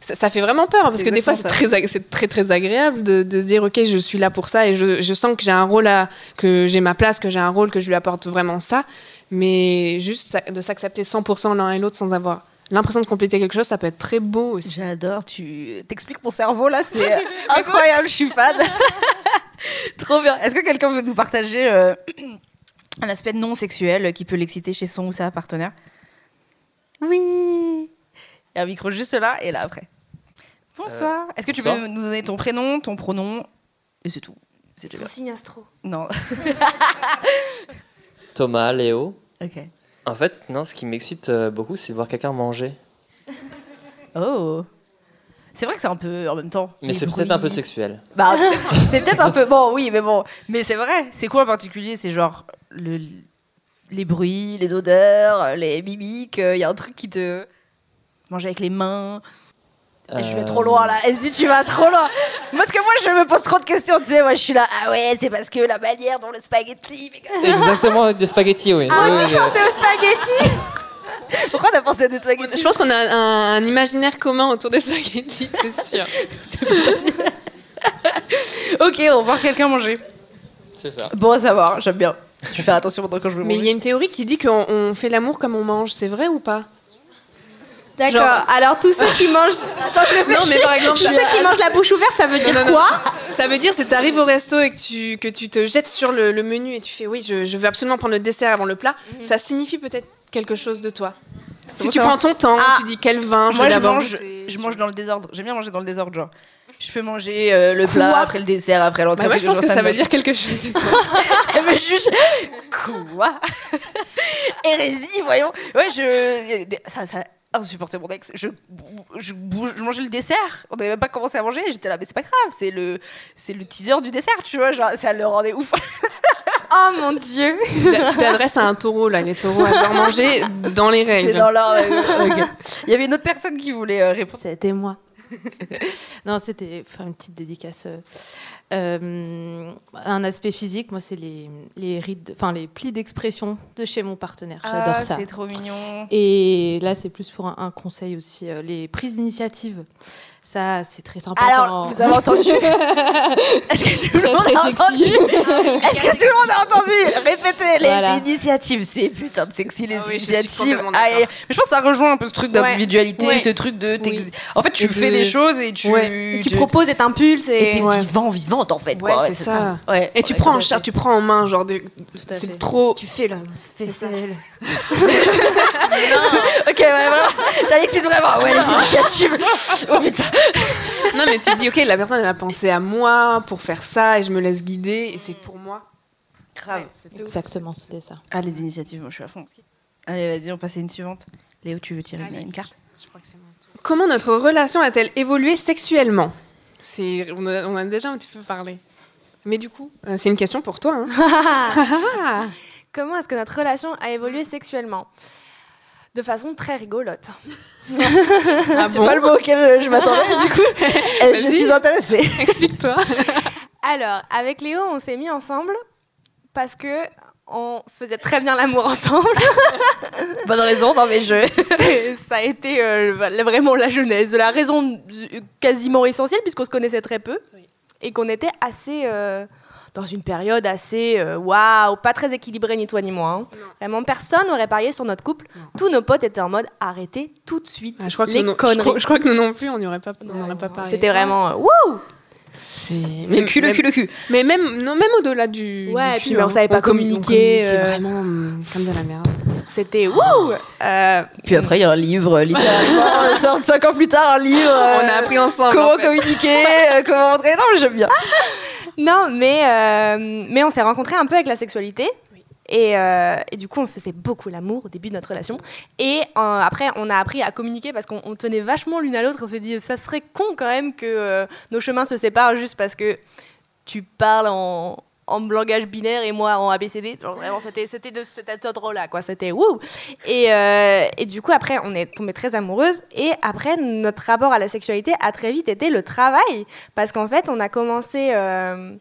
Speaker 2: ça, ça fait vraiment peur, hein, parce que des fois, c'est très, très, très agréable de, de se dire, OK, je suis là pour ça, et je, je sens que j'ai un rôle à, que j'ai ma place, que j'ai un rôle, que je lui apporte vraiment ça. Mais juste de s'accepter 100% l'un et l'autre sans avoir l'impression de compléter quelque chose, ça peut être très beau aussi.
Speaker 1: J'adore, tu t'expliques mon cerveau là, c'est (laughs) incroyable, je suis fan. (laughs) Trop bien. Est-ce que quelqu'un veut nous partager euh, un aspect non sexuel qui peut l'exciter chez son ou sa partenaire? Oui. Il y a un micro juste là et là après. Bonsoir. Est-ce que tu
Speaker 4: bonsoir.
Speaker 1: peux nous donner ton prénom, ton pronom et c'est tout C'est
Speaker 3: Ton signe astro.
Speaker 1: Non. (laughs)
Speaker 4: Thomas, Léo.
Speaker 1: Ok.
Speaker 4: En fait, non, ce qui m'excite euh, beaucoup, c'est de voir quelqu'un manger.
Speaker 1: Oh. C'est vrai que c'est un peu en même temps.
Speaker 4: Mais c'est peut-être un peu sexuel.
Speaker 1: Bah, (laughs) c'est peut-être un peu. Bon, oui, mais bon. Mais c'est vrai. C'est quoi en particulier? C'est genre le, les bruits, les odeurs, les mimiques. Il y a un truc qui te. Manger avec les mains. Et Je vais
Speaker 4: Euh,
Speaker 1: trop loin là. Elle se dit, tu vas trop loin. Parce que moi, je me pose trop de questions. Tu sais, moi, je suis là. Ah ouais, c'est parce que la manière dont le spaghetti.
Speaker 4: Exactement, des spaghettis, oui.
Speaker 1: Ah,
Speaker 4: Oui, oui,
Speaker 1: tu pensais aux spaghettis Pourquoi t'as pensé à des spaghettis
Speaker 2: Je pense qu'on a un, un imaginaire commun autour des spaghettis, c'est sûr. (laughs)
Speaker 1: Ok, on va voir quelqu'un manger.
Speaker 4: C'est ça.
Speaker 1: Bon à savoir, j'aime bien. Je fais attention pendant quand je veux
Speaker 2: Mais il y a
Speaker 1: manger.
Speaker 2: une théorie qui dit qu'on on fait l'amour comme on mange, c'est vrai ou pas?
Speaker 3: D'accord.
Speaker 2: Genre-
Speaker 3: Alors tous ceux qui mangent. Attends, je réfléchis.
Speaker 2: Non, mais par exemple,
Speaker 3: tous ceux qui mangent la bouche ouverte, ça veut dire
Speaker 2: Non, non,
Speaker 3: quoi?
Speaker 2: Ça veut dire, c'est t'arrives au resto et que tu, que tu te jettes sur le, le menu et tu fais oui, je, je veux absolument prendre le dessert avant le plat. Ça signifie peut-être quelque chose de toi. Si tu prends ton temps,
Speaker 3: Ah.
Speaker 2: tu dis quel vin,
Speaker 1: Moi, je mange, je mange dans le désordre. J'aime bien manger dans le désordre, genre. Je peux manger euh, le plat, après le dessert, après l'entrée.
Speaker 2: Bah, je pense que ça
Speaker 1: me-
Speaker 2: veut dire quelque chose de. (laughs)
Speaker 1: Elle me juge. Quoi? Hérésie, voyons. Ouais, je. Ça, ça a insupporté mon ex. Je, je, bouge- je mangeais le dessert. On n'avait même pas commencé à manger. J'étais là, mais c'est pas grave. C'est le, c'est le teaser du dessert, tu vois. Genre, ça le rendait ouf. (laughs)
Speaker 3: Oh mon dieu.
Speaker 2: tu t'adresses à un taureau, là. Les taureaux adorent manger dans les règles.
Speaker 1: C'est dans l'ordre. Ok. Il y avait une autre personne qui voulait euh, répondre.
Speaker 5: C'était moi. (laughs) non, c'était faire une petite dédicace. Euh, un aspect physique, moi, c'est les, les rides, enfin les plis d'expression de chez mon partenaire. J'adore
Speaker 1: Ah,
Speaker 5: ça.
Speaker 1: C'est trop mignon.
Speaker 5: Et là, c'est plus pour un, un conseil aussi, euh, les prises d'initiative. Ça, c'est très sympa.
Speaker 1: Alors,
Speaker 5: quand-
Speaker 1: vous avez entendu (laughs) Est-ce que tout le monde a
Speaker 5: sexy.
Speaker 1: entendu Est-ce que tout le monde a entendu Répétez les
Speaker 5: Voilà.
Speaker 1: initiatives. C'est putain de sexy les
Speaker 2: Ah oui, je suis
Speaker 1: initiatives. Mais je pense que ça rejoint un peu ce truc d'individualité,
Speaker 2: Ouais.
Speaker 1: ce truc de.
Speaker 2: Oui.
Speaker 1: En fait, tu
Speaker 2: Et de-
Speaker 1: fais des choses et tu.
Speaker 2: Ouais.
Speaker 3: Tu proposes et t'impulses
Speaker 1: Et
Speaker 3: et.
Speaker 1: t'es
Speaker 2: Ouais.
Speaker 1: vivant, vivante en fait.
Speaker 2: Ouais,
Speaker 1: quoi.
Speaker 2: c'est ça.
Speaker 1: Ouais.
Speaker 2: Et tu
Speaker 1: Ouais,
Speaker 2: prends en charge, tu prends en main, genre, des... c'est trop.
Speaker 3: Tu fais le.
Speaker 5: C'est ça. (laughs)
Speaker 1: Ok, ouais, voilà. Ça l'excite vraiment. Ouais, (laughs) les initiatives. Oh putain. (laughs)
Speaker 2: Non, mais tu te dis, ok, la personne, elle a pensé à moi pour faire ça et je me laisse guider et c'est pour moi.
Speaker 1: Grave.
Speaker 5: Exactement, c'était ça.
Speaker 1: Ah, les initiatives, moi je suis à fond. Allez, vas-y, on passe à une suivante. Léo, tu veux tirer une,
Speaker 2: Allez.
Speaker 1: une carte
Speaker 2: Je crois que c'est mon tour. Comment notre relation a-t-elle évolué sexuellement? C'est, on, a, on a déjà un petit peu parlé. Mais du coup, euh, c'est une question pour toi. hein. (laughs) (laughs)
Speaker 3: Comment est-ce que notre relation a évolué sexuellement? De façon très rigolote. (laughs)
Speaker 2: Ah
Speaker 1: C'est
Speaker 2: bon
Speaker 1: pas le mot auquel je m'attendais, du coup. (laughs) euh, je suis intéressée. (laughs)
Speaker 2: Explique-toi.
Speaker 3: Alors, avec Léo, on s'est mis ensemble parce que on faisait très bien l'amour ensemble.
Speaker 1: Bonne raison, non mais je.
Speaker 3: C'est- ça a été euh, la- vraiment la genèse, la raison euh, quasiment essentielle puisqu'on se connaissait très peu
Speaker 2: Oui.
Speaker 3: et qu'on était assez euh, dans une période assez euh, waouh, pas très équilibrée ni toi ni moi. hein.
Speaker 2: Non.
Speaker 3: Vraiment, personne n'aurait parié sur notre couple.
Speaker 2: Non.
Speaker 3: Tous nos potes étaient en mode arrêtez tout de suite
Speaker 2: Ah, je, crois que
Speaker 3: les
Speaker 2: non- je,
Speaker 3: conneries.
Speaker 2: crois, je crois que nous non plus, on n'y aurait pas, on n'en a pas parlé.
Speaker 3: C'était vraiment euh, wouh.
Speaker 2: C'est
Speaker 1: Le cul, le cul, le cul.
Speaker 2: Mais même, non, même au-delà du.
Speaker 3: Ouais,
Speaker 2: du
Speaker 3: et puis, mais on
Speaker 2: hein.
Speaker 3: savait pas
Speaker 2: commu-
Speaker 3: communiquer,
Speaker 2: communiquait
Speaker 3: euh.
Speaker 2: vraiment hum, comme de la merde.
Speaker 3: C'était wouh euh,
Speaker 1: Puis après, il y a un livre, littéralement, (laughs) sorte cinq ans plus tard, un livre.
Speaker 2: On
Speaker 1: euh,
Speaker 2: a appris ensemble.
Speaker 1: Comment
Speaker 2: en fait.
Speaker 1: communiquer, euh, comment montrer. Non, mais j'aime bien. (laughs) (laughs)
Speaker 3: Non, mais, euh, mais on s'est rencontrés un peu avec la sexualité.
Speaker 2: Oui.
Speaker 3: Et, euh, et du coup, on faisait beaucoup l'amour au début de notre relation. Et euh, après, on a appris à communiquer parce qu'on on tenait vachement l'une à l'autre. On s'est dit, ça serait con quand même que nos chemins se séparent juste parce que tu parles en, en langage binaire et moi en ABCD. Genre, vraiment, c'était, c'était de cet ordre-là, quoi. C'était wouh! Et, euh, et du coup, après, on est tombées très amoureuses. Et après, notre rapport à la sexualité a très vite été le travail. Parce qu'en fait, on a commencé. euh,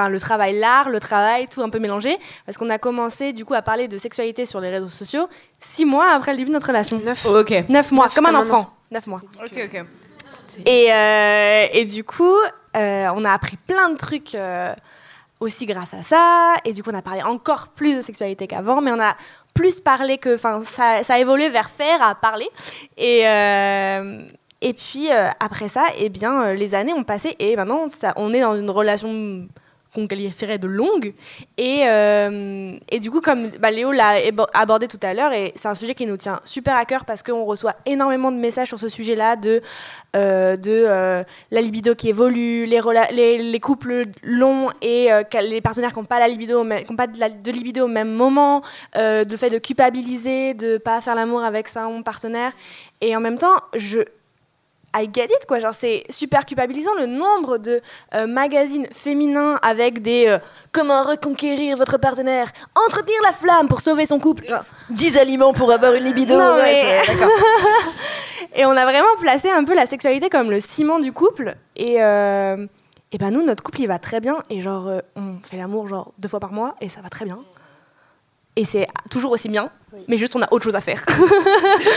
Speaker 3: Enfin, le travail, l'art, le travail, tout un peu mélangé. Parce qu'on a commencé, du coup, à parler de sexualité sur les réseaux sociaux six mois après le début de notre relation.
Speaker 2: Neuf.
Speaker 1: Ok.
Speaker 3: Neuf mois,
Speaker 2: Neuf
Speaker 3: comme un enfant.
Speaker 2: enfant.
Speaker 3: Neuf mois.
Speaker 1: Ok, ok.
Speaker 3: Et, euh, et du coup, euh, on a appris plein de trucs euh, aussi grâce à ça. Et du coup, on a parlé encore plus de sexualité qu'avant, mais on a plus parlé que. Enfin, ça, ça a évolué vers faire à parler. Et. euh, et puis euh, après ça, eh bien, euh, les années ont passé et maintenant, on est dans une relation qu'on qualifierait de longue. Et, euh, et du coup, comme bah, Léo l'a abordé tout à l'heure, et c'est un sujet qui nous tient super à cœur parce qu'on reçoit énormément de messages sur ce sujet-là de, euh, de euh, la libido qui évolue, les, couples longs et les partenaires qui n'ont pas, la libido, qui ont pas de, de libido au même moment, euh, le fait de culpabiliser, de pas faire l'amour avec son partenaire. Et en même temps, je, I get it, quoi. Genre, c'est super culpabilisant le nombre de euh, magazines féminins avec des euh, comment reconquérir votre partenaire, entretenir la flamme pour sauver son couple. Genre,
Speaker 1: 10 aliments pour avoir une libido.
Speaker 3: Non,
Speaker 1: ouais,
Speaker 3: mais-
Speaker 1: c'est- d'accord. (laughs)
Speaker 3: Et on a vraiment placé un peu la sexualité comme le ciment du couple. Et, euh, et ben nous, notre couple, il va très bien. Et genre, euh, on fait l'amour genre deux fois par mois et ça va très bien. Et c'est toujours aussi bien,
Speaker 2: Oui.
Speaker 3: mais juste on a autre chose à faire. (laughs)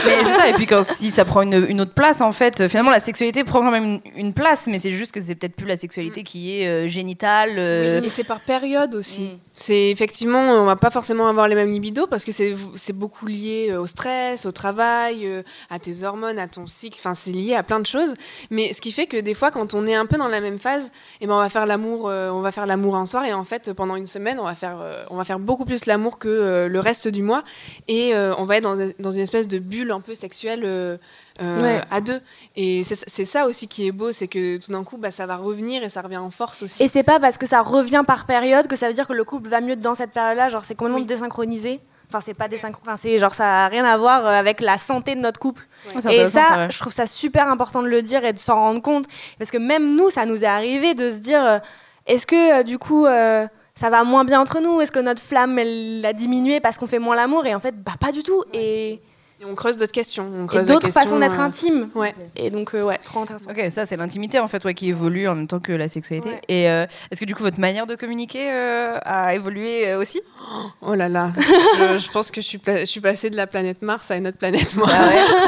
Speaker 1: Mais c'est ça, et puis quand (laughs) si ça prend une, une autre place, en fait, finalement la sexualité prend quand même une, une place, mais c'est juste que c'est peut-être plus la sexualité qui est euh, génitale. euh,
Speaker 2: Et c'est par période aussi.
Speaker 1: Mm.
Speaker 2: C'est effectivement, on va pas forcément avoir les mêmes libidos parce que c'est beaucoup lié euh, au stress, au travail, euh, à tes hormones, à ton cycle. Enfin, c'est lié à plein de choses. Mais ce qui fait que des fois, quand on est un peu dans la même phase, eh ben on va faire l'amour, euh, on va faire l'amour un soir et en fait pendant une semaine, on va faire, on va faire beaucoup plus l'amour que le reste du mois et on va être dans une espèce de bulle un peu sexuelle. Euh,
Speaker 3: Ouais.
Speaker 2: à deux et c'est ça aussi qui est beau c'est que tout d'un coup bah, ça va revenir et ça revient en force aussi
Speaker 3: Et c'est pas parce que ça revient par période que ça veut dire que le couple va mieux dans cette période-là. Genre, c'est complètement
Speaker 2: Oui.
Speaker 3: désynchronisé. Enfin, c'est pas désynchronisé. Enfin, c'est genre, ça a rien à voir euh, avec la santé de notre couple. Et ça,
Speaker 1: ouais.
Speaker 3: je trouve ça super important de le dire et de s'en rendre compte. Parce que même nous, ça nous est arrivé de se dire euh, est-ce que euh, du coup. euh, ça va moins bien entre nous? Est-ce que notre flamme, elle a diminué parce qu'on fait moins l'amour? Et en fait, bah pas du tout. Et,
Speaker 2: Et on creuse d'autres questions. On creuse
Speaker 3: d'autres façons d'être
Speaker 2: euh,
Speaker 3: intime.
Speaker 2: Ouais.
Speaker 3: Et donc, euh, ouais, trop intéressant.
Speaker 1: Ok, ça c'est l'intimité en fait ouais, qui évolue en même temps que la sexualité.
Speaker 2: Ouais.
Speaker 1: Et euh, est-ce que du coup votre manière de communiquer euh, a évolué euh, aussi? (gasps)
Speaker 2: Oh là là. (laughs) je, je pense que je suis, pla- je suis passée de la planète Mars à une autre planète, moi.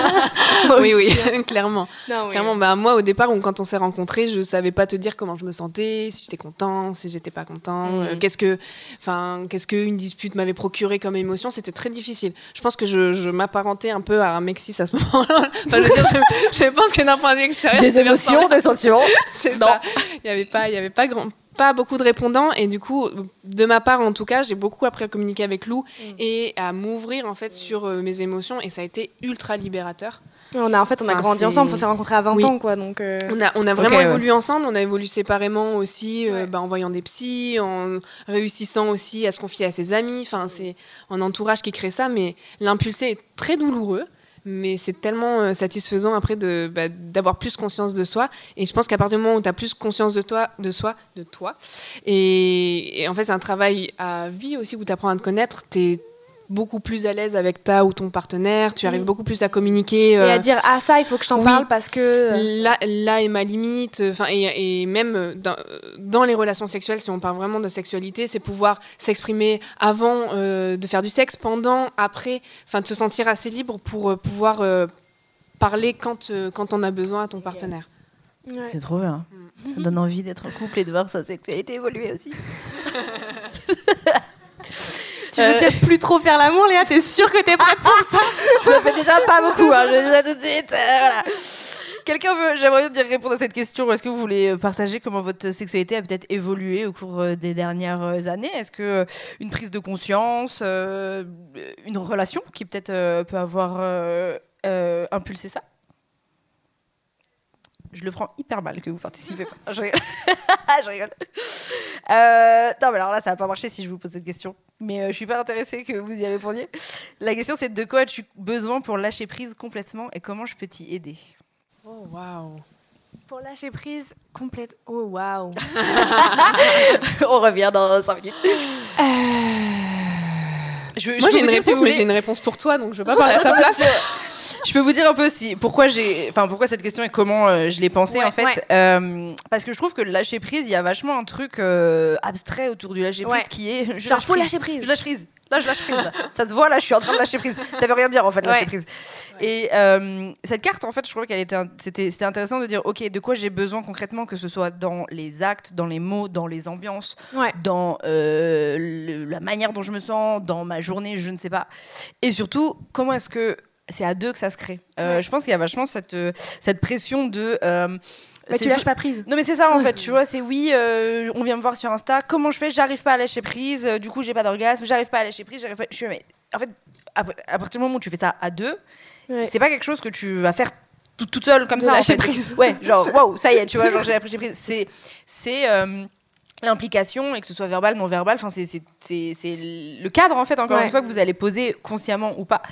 Speaker 2: (laughs) oui, oui, (laughs) clairement. Clairement, bah, moi, au départ, quand on s'est rencontrés, je savais pas te dire comment je me sentais, si j'étais content, si j'étais pas content, euh, qu'est-ce que, enfin, qu'est-ce qu'une dispute m'avait procuré comme émotion. C'était très difficile. Je pense que je, je m'apparentais un peu à un Mexis à ce moment-là. (laughs) Enfin, je, veux dire, je, je pense que d'un point de vue extérieur,
Speaker 1: Des émotions, des sentiments. (laughs)
Speaker 2: c'est
Speaker 1: Non.
Speaker 2: ça. Il y avait pas, il y avait pas grand, pas beaucoup de répondants et du coup, de ma part en tout cas, j'ai beaucoup appris à communiquer avec Lou et à m'ouvrir en fait sur euh, mes émotions et ça a été ultra libérateur.
Speaker 3: On a, en fait, on a
Speaker 2: Enfin,
Speaker 3: grandi ensemble. On s'est rencontrés à 20
Speaker 2: Oui.
Speaker 3: ans, quoi. Donc, euh,
Speaker 2: On a, on a vraiment évolué ensemble, on a évolué séparément aussi, euh, bah, en voyant des psys, en réussissant aussi à se confier à ses amis. Enfin, c'est un entourage qui crée ça, mais l'impulsé est très douloureux. Mais c'est tellement euh, satisfaisant après de, bah, d'avoir plus conscience de soi. Et je pense qu'à partir du moment où tu as plus conscience de toi, de soi, de toi, et, et en fait, c'est un travail à vie aussi où tu apprends à te connaître. Tu es beaucoup plus à l'aise avec ta ou ton partenaire. Tu arrives
Speaker 3: Mm.
Speaker 2: beaucoup plus à communiquer.
Speaker 3: Et
Speaker 2: euh,
Speaker 3: à dire, ah, ça, il faut que je t'en
Speaker 2: oui.
Speaker 3: parle parce que. euh,
Speaker 2: Là, là est ma limite. Enfin, et, et même euh, dans, dans les relations sexuelles, si on parle vraiment de sexualité, c'est pouvoir s'exprimer avant euh, de faire du sexe, pendant, après, enfin, de se sentir assez libre pour euh, pouvoir euh, parler quand, euh, quand on a besoin à ton partenaire.
Speaker 3: ouais.
Speaker 1: C'est trop bien. Ça donne envie d'être en couple et de voir sa sexualité évoluer aussi. (laughs)
Speaker 3: Tu veux
Speaker 1: Euh,
Speaker 3: dire plus trop faire l'amour, Léa T'es sûre que t'es prête pour ça (laughs)
Speaker 1: Je le fais déjà pas beaucoup, hein, je le dis ça tout de suite. euh, voilà. Quelqu'un veut, j'aimerais bien dire répondre à cette question. Est-ce que vous voulez partager comment votre sexualité a peut-être évolué au cours euh, des dernières euh, années? Est-ce que euh, une prise de conscience, euh, une relation qui peut-être euh, peut avoir euh, euh, impulsé ça? Je le prends hyper mal que vous participez pas. Je rigole. (laughs) je rigole. Euh, non, mais alors là, ça va pas marcher si je vous pose cette question. Mais euh, je suis pas intéressée que vous y répondiez. La question, c'est de quoi as-tu besoin pour lâcher prise complètement et comment je peux t'y aider?
Speaker 2: Oh, waouh.
Speaker 3: Pour lâcher prise complète. Oh waouh. (laughs)
Speaker 1: On revient dans 5 minutes. Je, je
Speaker 2: Moi, j'ai une
Speaker 1: si
Speaker 2: réponse, mais j'ai une réponse pour toi, donc je vais pas parler à ta place.
Speaker 1: Je peux vous dire un peu si pourquoi j'ai, enfin pourquoi cette question et comment euh, je l'ai pensée
Speaker 3: Ouais,
Speaker 1: en fait,
Speaker 3: ouais.
Speaker 1: Euh, parce que je trouve que le lâcher prise, il y a vachement un truc euh, abstrait autour du lâcher prise
Speaker 3: Ouais.
Speaker 1: qui est je
Speaker 3: Genre,
Speaker 1: lâche
Speaker 3: faut
Speaker 1: prise.
Speaker 3: lâcher prise.
Speaker 1: Je lâche prise. Là, je lâche prise. ça se voit, là, je suis en train de lâcher prise. Ça veut rien dire, en fait, lâcher prise. Et cette carte, en fait, je trouvais qu'elle était, c'était, c'était intéressant de dire, OK, de quoi j'ai besoin concrètement, que ce soit dans les actes, dans les mots, dans les ambiances, dans le- la manière dont je me sens, dans ma journée, je ne sais pas. Et surtout, comment est-ce que c'est à deux que ça se crée Euh,
Speaker 3: Ouais.
Speaker 1: Je pense qu'il y a vachement cette, euh, cette pression de... euh,
Speaker 3: Mais
Speaker 1: c'est
Speaker 3: tu lâches pas prise.
Speaker 1: non mais c'est ça en fait, tu vois, c'est oui, euh, on vient me voir sur Insta, comment je fais, j'arrive pas à lâcher prise, euh, du coup j'ai pas d'orgasme, j'arrive pas à lâcher prise, j'arrive pas... Je suis, mais en fait, à, à partir du moment où tu fais ça à deux,
Speaker 3: Ouais.
Speaker 1: c'est pas quelque chose que tu vas faire tout- toute seule comme
Speaker 3: De
Speaker 1: ça. en
Speaker 3: lâcher
Speaker 1: fait.
Speaker 3: prise.
Speaker 1: Ouais, genre waouh, ça y est, tu vois, genre j'ai lâché prise. C'est c'est euh, l'implication et que ce soit verbal, non verbal. Enfin, c'est le cadre en fait. Encore
Speaker 3: Ouais.
Speaker 1: une fois que vous allez poser consciemment ou pas.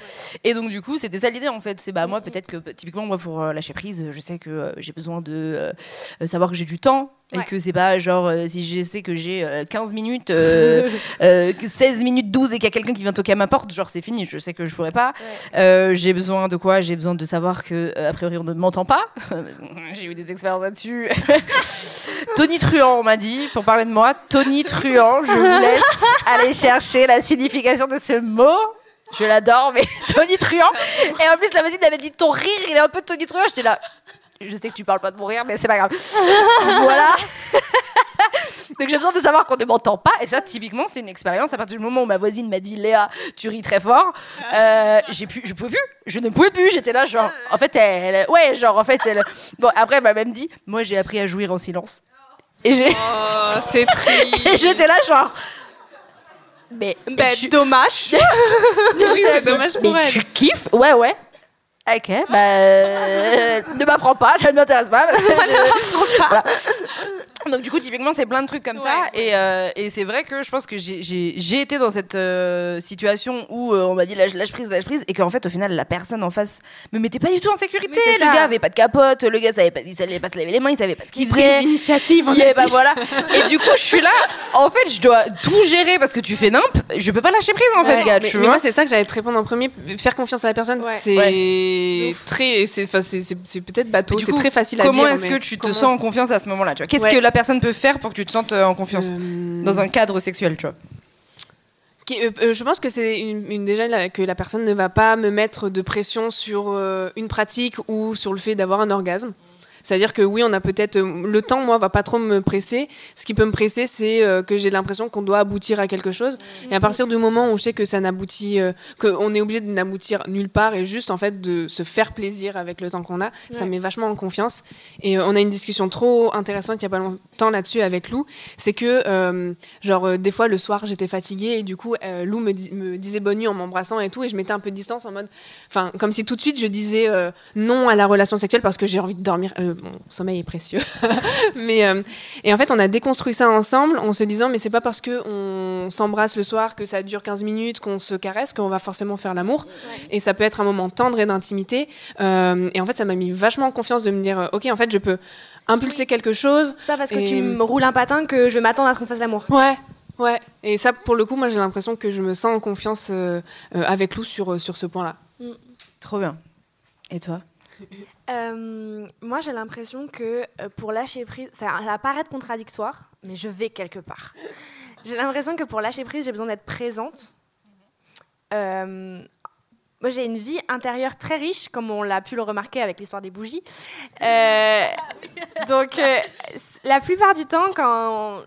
Speaker 1: Et donc du coup, c'était ça l'idée en fait. C'est bah moi peut-être que typiquement moi pour euh, lâcher prise, je sais que euh, j'ai besoin de euh, savoir que j'ai du temps. Et
Speaker 3: Ouais.
Speaker 1: que c'est pas genre euh, si je sais que j'ai euh, 15 minutes, euh, euh, (laughs) que 16 minutes 12 et qu'il y a quelqu'un qui vient toquer à ma porte, genre c'est fini, je sais que je pourrais pas. Euh, j'ai besoin de quoi? J'ai besoin de savoir que euh, a priori on ne m'entend pas. (laughs) j'ai eu des expériences là-dessus. (laughs) Tony Truant on m'a dit pour parler de moi. Tony Truant, je vous laisse aller chercher la signification de ce mot. Je l'adore, mais Tony Truant. Et en plus la voisine m'avait dit ton rire, il est un peu Tony Truant. J'étais là. Je sais que tu parles pas de mon rire, mais c'est pas grave. (laughs) voilà. (laughs) Donc j'ai besoin de savoir qu'on ne m'entend pas. Et ça, typiquement, c'était une expérience. À partir du moment où ma voisine m'a dit Léa, tu ris très fort, euh, j'ai pu, je pouvais plus. Je ne pouvais plus. J'étais là, genre, en fait, elle, ouais, genre, en fait, elle. Bon, après, elle m'a même dit, moi, j'ai appris à jouir en silence. Et j'ai,
Speaker 2: Oh, c'est (laughs)
Speaker 1: et
Speaker 2: triste.
Speaker 1: j'étais là, genre. Mais, mais
Speaker 3: Ben,
Speaker 1: tu,
Speaker 3: dommage.
Speaker 2: oui, c'est dommage pour
Speaker 1: mais
Speaker 2: elle.
Speaker 1: tu kiffes? Ouais, ouais. Ok, bah. euh, (laughs) ne m'apprends pas, ça ne m'intéresse pas. (laughs) Voilà. (laughs) Donc, du coup, typiquement, c'est plein de trucs comme ça. Et, euh, et c'est vrai que je pense que j'ai- été dans cette euh, situation où euh, on m'a dit lâche, lâche prise, lâche prise. Et qu'en fait, au final, la personne en face me mettait pas du tout en sécurité. Le
Speaker 3: ça.
Speaker 1: gars avait pas de capote, le gars savait pas, il savait pas se laver les mains, il savait pas ce qu'il faisait.
Speaker 2: on
Speaker 1: Il
Speaker 2: a
Speaker 1: est- bah
Speaker 2: dit.
Speaker 1: voilà. (laughs) Et du coup, je suis là. En fait, je dois tout gérer parce que tu fais nimp. Je peux pas lâcher prise en fait,
Speaker 2: Ouais,
Speaker 1: gars.
Speaker 2: mais,
Speaker 1: tu
Speaker 2: mais
Speaker 1: vois.
Speaker 2: moi, c'est ça que j'allais te répondre en premier. Faire confiance à la personne, c'est très, c'est, peut-être bateau, c'est très facile à
Speaker 1: Comment
Speaker 2: dire.
Speaker 1: est-ce
Speaker 2: mais
Speaker 1: que tu te
Speaker 2: comment-
Speaker 1: sens en confiance à ce moment-là tu vois? Qu'est-ce que la personne peut faire pour que tu te sentes euh, en confiance
Speaker 2: Euh,
Speaker 1: dans un cadre sexuel, tu vois
Speaker 2: euh, je pense que c'est une, une- déjà la- que la personne ne va pas me mettre de pression sur une pratique ou sur le fait d'avoir un orgasme. C'est-à-dire que oui, on a peut-être euh, le temps, moi, va pas trop me presser. Ce qui peut me presser, c'est euh, que j'ai l'impression qu'on doit aboutir à quelque chose. Et à partir du moment où je sais que ça n'aboutit, euh, qu'on est obligé de n'aboutir nulle part et juste en fait de se faire plaisir avec le temps qu'on a, ça
Speaker 3: Ouais.
Speaker 2: me met vachement en confiance. Et euh, on a une discussion trop intéressante il y a pas longtemps là-dessus avec Lou. C'est que genre des fois le soir j'étais fatiguée et du coup Lou me, di- me disait bonne nuit en m'embrassant et tout et je mettais un peu de distance en mode, enfin comme si tout de suite je disais non à la relation sexuelle parce que j'ai envie de dormir. Mon sommeil est précieux. (laughs) mais euh, et en fait on a déconstruit ça ensemble en se disant mais c'est pas parce que on s'embrasse le soir que ça dure 15 minutes qu'on se caresse qu'on va forcément faire l'amour et ça peut être un moment tendre et d'intimité Euh, et en fait ça m'a mis vachement en confiance de me dire euh, ok en fait je peux impulser quelque chose
Speaker 3: C'est pas parce que tu me roules un patin que je vais m'attendre à ce qu'on fasse l'amour.
Speaker 2: Ouais, ouais. Et ça, pour le coup, moi, j'ai l'impression que je me sens en confiance euh, euh, avec Lou sur, sur ce point-là.
Speaker 1: Trop bien. Et toi? (laughs)
Speaker 3: Euh, moi, j'ai l'impression que euh, pour lâcher prise, ça, ça va paraître contradictoire, mais je vais quelque part. J'ai l'impression que pour lâcher prise, j'ai besoin d'être présente. Euh, moi, j'ai une vie intérieure très riche, comme on l'a pu le remarquer avec l'histoire des bougies. (laughs) Donc, la plupart du temps, quand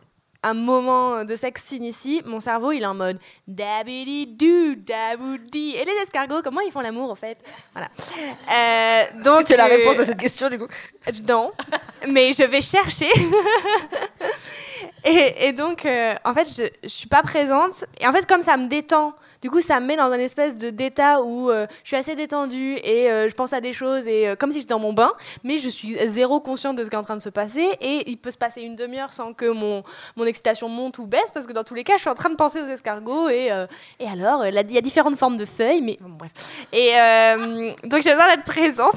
Speaker 3: un moment de sexe s'initie, mon cerveau il est en mode dabidi doo daboudi. Et les escargots, comment ils font l'amour en fait? Voilà. Euh, donc
Speaker 1: Tu as la
Speaker 3: euh,
Speaker 1: réponse à cette question du coup. (laughs)
Speaker 3: non, mais je vais chercher. (laughs) et, et donc, euh, en fait, je, je suis pas présente. Et en fait, comme ça me détend, du coup, ça me met dans un espèce de d'état où euh, je suis assez détendue et euh, je pense à des choses et euh, comme si j'étais dans mon bain, mais je suis zéro consciente de ce qui est en train de se passer. Et il peut se passer une demi-heure sans que mon, mon excitation monte ou baisse parce que dans tous les cas, je suis en train de penser aux escargots. Et, et alors, il y a différentes formes de feuilles, mais bon, bref. Et donc, j'ai besoin d'être présente.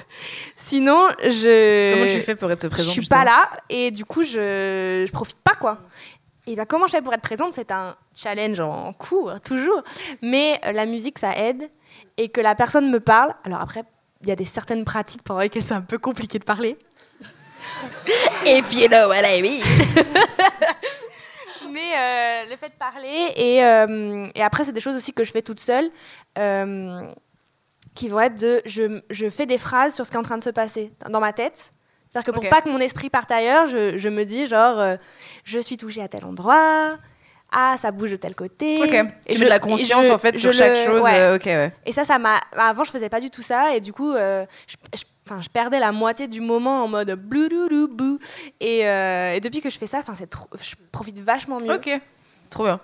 Speaker 3: (laughs) Sinon, je.
Speaker 1: Comment tu fais pour être présente
Speaker 3: Je suis pas là et du coup, je, je profite pas quoi. Et bien, comment je fais pour être présente? C'est un challenge en cours, toujours. Mais euh, la musique, ça aide. Et que la personne me parle. Alors après, il y a des certaines pratiques pendant lesquelles c'est un peu compliqué de parler. (laughs)
Speaker 1: If you know what I mean. (laughs)
Speaker 3: Mais euh, le fait de parler, et, euh, et après, c'est des choses aussi que je fais toute seule, euh, qui vont être de. Je, je fais des phrases sur ce qui est en train de se passer dans ma tête. C'est-à-dire que pour pas que mon esprit parte ailleurs, je, je me dis genre, euh, je suis touchée à tel endroit, ah, ça bouge de tel côté.
Speaker 1: Ok.
Speaker 3: Et
Speaker 1: tu
Speaker 3: je-
Speaker 1: mets de la conscience
Speaker 3: je-
Speaker 1: en fait sur chaque
Speaker 3: le-
Speaker 1: chose.
Speaker 3: ouais.
Speaker 1: euh, ok, ouais.
Speaker 3: Et ça, ça m'a. Avant, je faisais pas du tout ça, et du coup, euh, je, je- enfin, je perdais la moitié du moment en mode bloudoudou Et, euh, et depuis que je fais ça, enfin, c'est trop, je profite vachement mieux.
Speaker 1: Ok. Trop bien.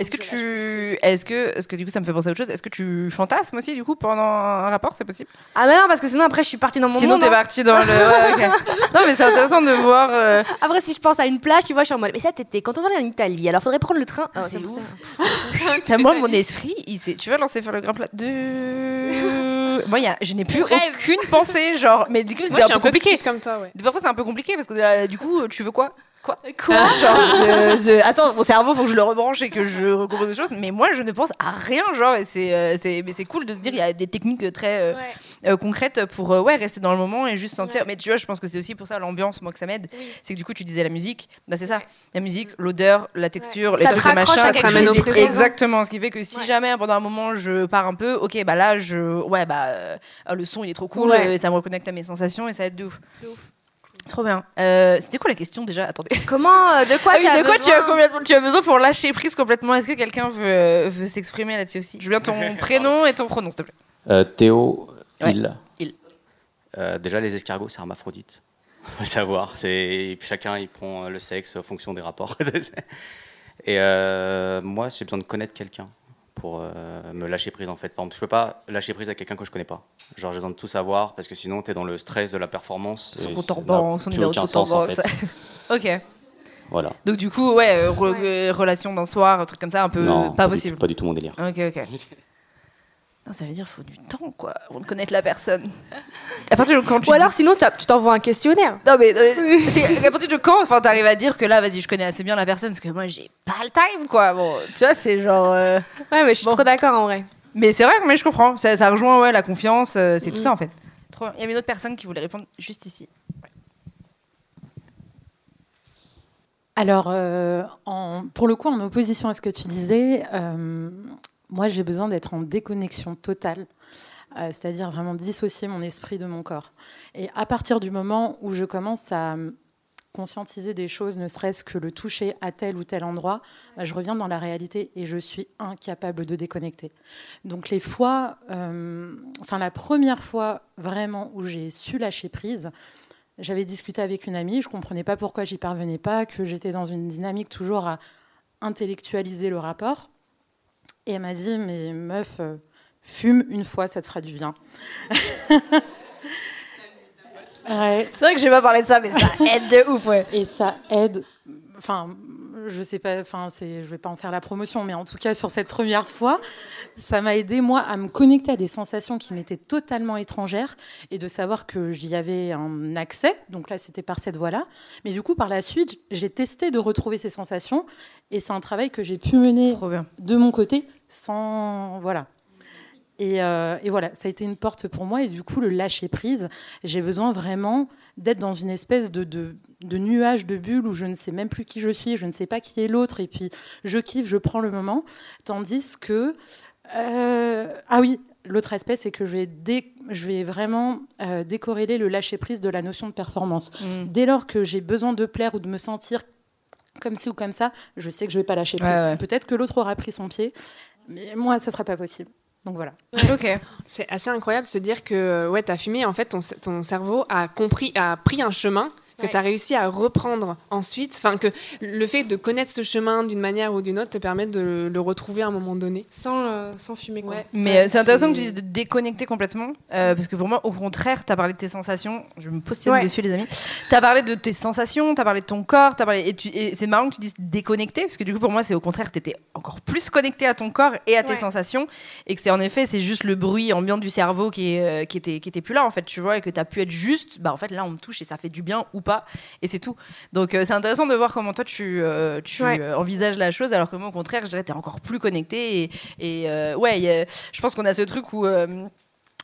Speaker 1: Est-ce que
Speaker 3: Je
Speaker 1: tu, est-ce que, est-ce que du coup ça me fait penser à autre chose. Est-ce que tu fantasmes aussi du coup pendant un rapport, c'est possible?
Speaker 3: Ah, mais non, parce que sinon, après, je suis partie dans mon
Speaker 1: Sinon
Speaker 3: monde.
Speaker 1: t'es
Speaker 3: hein.
Speaker 1: parti dans le. ouais. (laughs) Non mais c'est intéressant de voir. euh,
Speaker 3: Après, si je pense à une plage, tu vois, je suis en mode, mais ça, t'étais quand on va en Italie, alors faudrait prendre le train.
Speaker 1: Ah,
Speaker 3: Ah,
Speaker 1: c'est
Speaker 3: pour
Speaker 1: ouf. (laughs) Tiens, moi, mon esprit, il s'est- tu vas lancer faire le grand plat de. (laughs) moi, il y a- je n'ai plus
Speaker 3: Rêve.
Speaker 1: aucune pensée, genre. Mais du coup, c'est un peu compliqué.
Speaker 2: comme toi, ouais.
Speaker 1: Parfois, c'est un peu compliqué parce que euh, du coup, tu veux quoi? Quoi Quoi Genre, (laughs) je- je- attends, mon cerveau, faut que je le rebranche et que je recompose des choses. Mais moi, je ne pense à rien, genre. Et c'est, euh, c'est, mais c'est cool de se dire, il y a des techniques très euh,
Speaker 3: Ouais.
Speaker 1: euh, concrètes pour euh, ouais, rester dans le moment et juste sentir.
Speaker 3: Ouais.
Speaker 1: Mais tu vois, je pense que c'est aussi pour ça l'ambiance, moi, que ça m'aide.
Speaker 3: Oui.
Speaker 1: C'est que du coup, tu disais la musique. Bah, c'est ça. La musique, l'odeur, la texture, les
Speaker 3: Ça
Speaker 1: trucs, machin. te ramène
Speaker 3: chose
Speaker 1: au
Speaker 3: de
Speaker 1: présent.
Speaker 3: présent.
Speaker 1: Exactement. Ce qui fait que si jamais pendant un moment je pars un peu, ok, bah là, je, ouais, bah, euh, ah, le son il est trop cool, euh, ça me reconnecte à mes sensations et ça aide de ouf. Trop bien. Euh, C'était quoi la question déjà? Attendez. (laughs)
Speaker 3: Comment, euh, de quoi
Speaker 1: Ah
Speaker 3: tu
Speaker 1: oui,
Speaker 3: as
Speaker 1: de quoi tu
Speaker 3: besoin
Speaker 1: as, complètement- tu as besoin pour lâcher prise complètement? Est-ce que quelqu'un veut, veut s'exprimer là-dessus aussi? Je veux bien ton (laughs) prénom et ton pronom, s'il te plaît.
Speaker 6: Euh, Théo,
Speaker 1: Ouais,
Speaker 6: il.
Speaker 1: il.
Speaker 6: Euh, déjà, les escargots, c'est hermaphrodite. (laughs) Faut le savoir. Chacun, il prend le sexe en fonction des rapports. Et euh, moi, j'ai besoin de connaître quelqu'un pour euh, me lâcher prise, en fait. Par exemple, je peux pas lâcher prise à quelqu'un que je connais pas. Genre, j'ai besoin de tout savoir, parce que sinon, tu es dans le stress de la performance.
Speaker 1: Son compte en banque, son numéro de compte en banque. (laughs) ok.
Speaker 6: Voilà.
Speaker 1: Donc du coup, ouais, euh, re- euh, relation d'un soir, un truc comme ça, un peu
Speaker 6: non,
Speaker 1: pas
Speaker 6: du-
Speaker 1: possible.
Speaker 6: pas du tout mon délire.
Speaker 1: Ok, ok. (laughs) Non, ça veut dire faut du temps, quoi, avant de connaître la personne. À partir de quand tu
Speaker 3: Ou alors, sinon, tu t'envoies un questionnaire.
Speaker 1: Non mais euh, c'est à partir de quand enfin t'arrives à dire que là vas-y je connais assez bien la personne parce que moi j'ai pas le time quoi bon tu vois c'est genre euh,
Speaker 3: Ouais, mais je suis
Speaker 1: Bon.
Speaker 3: trop d'accord en vrai.
Speaker 1: mais c'est vrai mais je comprends ça, ça rejoint ouais la confiance euh, c'est tout
Speaker 3: Mm.
Speaker 1: ça en fait Trop bien. il y avait une autre personne qui voulait répondre juste ici
Speaker 7: Alors, euh, en- pour le coup, en opposition à ce que tu disais, euh, moi, j'ai besoin d'être en déconnexion totale, euh, c'est-à-dire vraiment dissocier mon esprit de mon corps. Et à partir du moment où je commence à conscientiser des choses, ne serait-ce que le toucher à tel ou tel endroit, bah, je reviens dans la réalité et je suis incapable de déconnecter. Donc les fois, euh, enfin la première fois vraiment où j'ai su lâcher prise, j'avais discuté avec une amie, je comprenais pas pourquoi j'y parvenais pas, que j'étais dans une dynamique toujours à intellectualiser le rapport. Et elle m'a dit, mais meuf, euh, fume une fois, ça te fera du bien. (laughs) Ouais.
Speaker 1: c'est vrai que j'ai pas parlé de ça mais ça aide de ouf ouais
Speaker 7: Et ça aide. Enfin, je sais pas. Enfin, c'est. Je vais pas en faire la promotion, mais en tout cas sur cette première fois, ça m'a aidé moi à me connecter à des sensations qui m'étaient totalement étrangères et de savoir que j'y avais un accès. Donc là, c'était par cette voie-là. Mais du coup, par la suite, j'ai testé de retrouver ces sensations et c'est un travail que j'ai pu mener de mon côté sans voilà et, euh, et voilà ça a été une porte pour moi et du coup le lâcher prise j'ai besoin vraiment d'être dans une espèce de, de, de nuage de bulle où je ne sais même plus qui je suis je ne sais pas qui est l'autre et puis je kiffe je prends le moment tandis que euh, ah oui l'autre aspect c'est que je vais dé- je vais vraiment euh, décorréler le lâcher prise de la notion de performance
Speaker 1: Mm.
Speaker 7: dès lors que j'ai besoin de plaire ou de me sentir comme ci ou comme ça, je sais que je vais pas lâcher prise.
Speaker 1: Ouais, ouais.
Speaker 7: Peut-être que l'autre aura pris son pied, mais moi, ça sera pas possible. Donc voilà.
Speaker 2: C'est assez incroyable de se dire que ouais, t'as fumé, en fait, ton, ton cerveau a compris, a pris un chemin que
Speaker 3: Ouais.
Speaker 2: tu as réussi à reprendre ensuite. Enfin, que le fait de connaître ce chemin d'une manière ou d'une autre te permet de le, le retrouver à un moment donné.
Speaker 3: Sans, euh, sans fumer, quoi.
Speaker 2: Ouais.
Speaker 1: Mais
Speaker 2: Ouais,
Speaker 1: euh, c'est intéressant que tu dises de déconnecter complètement, euh, parce que pour moi, au contraire, tu as parlé de tes sensations. Je me postillonne
Speaker 3: Ouais.
Speaker 1: dessus, les amis. Tu as parlé de tes sensations, tu as parlé de ton corps, t'as parlé, et, tu- et c'est marrant que tu dises déconnecter, parce que du coup, pour moi, c'est au contraire, tu étais encore plus connecté à ton corps et à tes sensations, et que c'est en effet, c'est juste le bruit ambiant du cerveau qui, est, euh, qui, était, qui était plus là, en fait, tu vois, et que tu as pu être juste, bah en fait, là, on me touche et ça fait du bien ou pas, et c'est tout. Donc, euh, c'est intéressant de voir comment toi, tu, euh, tu
Speaker 3: Ouais.
Speaker 1: euh, envisages la chose, alors que moi, au contraire, je dirais, tu es encore plus connecté, et, et ouais, a- je pense qu'on a ce truc où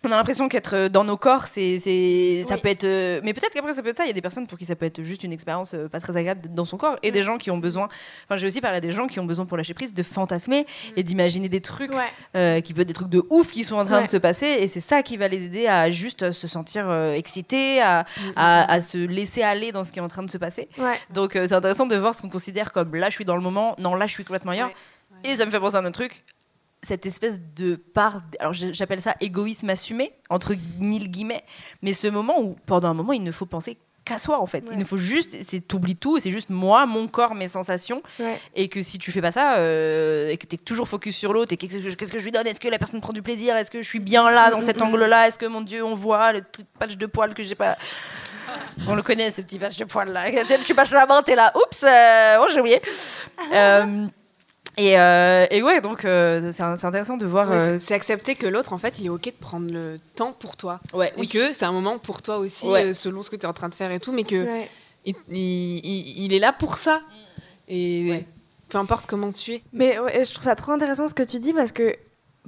Speaker 1: on a l'impression qu'être dans nos corps, c'est, ça peut être. euh, mais peut-être qu'après, ça peut être ça. Il y a des personnes pour qui ça peut être juste une expérience euh, pas très agréable dans son corps. Et des gens qui ont besoin. Enfin, j'ai aussi parlé à des gens qui ont besoin pour lâcher prise de fantasmer et d'imaginer des trucs
Speaker 3: Ouais.
Speaker 1: euh, qui peuvent être des trucs de ouf qui sont en train
Speaker 3: Ouais.
Speaker 1: de se passer. Et c'est ça qui va les aider à juste euh, se sentir euh, excités, à, à, à se laisser aller dans ce qui est en train de se passer.
Speaker 3: Ouais.
Speaker 1: Donc euh, c'est intéressant de voir ce qu'on considère comme là je suis dans le moment, non là je suis complètement ailleurs. Et ça me fait penser à un autre truc, cette espèce de part, alors j'appelle ça égoïsme assumé, entre mille guillemets, mais ce moment où pendant un moment il ne faut penser qu'à soi en fait. Il ne faut juste, c'est t'oublies tout c'est juste moi, mon corps, mes sensations.
Speaker 3: Ouais.
Speaker 1: Et que si tu fais pas ça euh, et que t'es toujours focus sur l'autre et qu'est-ce que, je- qu'est-ce que je lui donne, est-ce que la personne prend du plaisir, est-ce que je suis bien là dans cet angle-là, est-ce que mon Dieu on voit le petit patch de poil que j'ai pas. (laughs) On le connaît ce petit patch de poil là. (laughs) Tu passes la main, t'es là, oups, euh, oh j'ai oublié. (laughs) Euh, et, euh, et ouais, donc euh, c'est intéressant de voir.
Speaker 2: Ouais,
Speaker 1: euh,
Speaker 2: c'est- accepter que l'autre, en fait, il est OK de prendre le temps pour toi.
Speaker 1: ouais,
Speaker 2: Et que c'est un moment pour toi aussi,
Speaker 1: Ouais.
Speaker 2: euh, selon ce que tu es en train de faire et tout, mais que
Speaker 3: Ouais.
Speaker 2: il, il- il- il est là pour ça. Et
Speaker 1: Ouais.
Speaker 2: peu importe comment tu es.
Speaker 3: Mais ouais, je trouve ça trop intéressant ce que tu dis parce que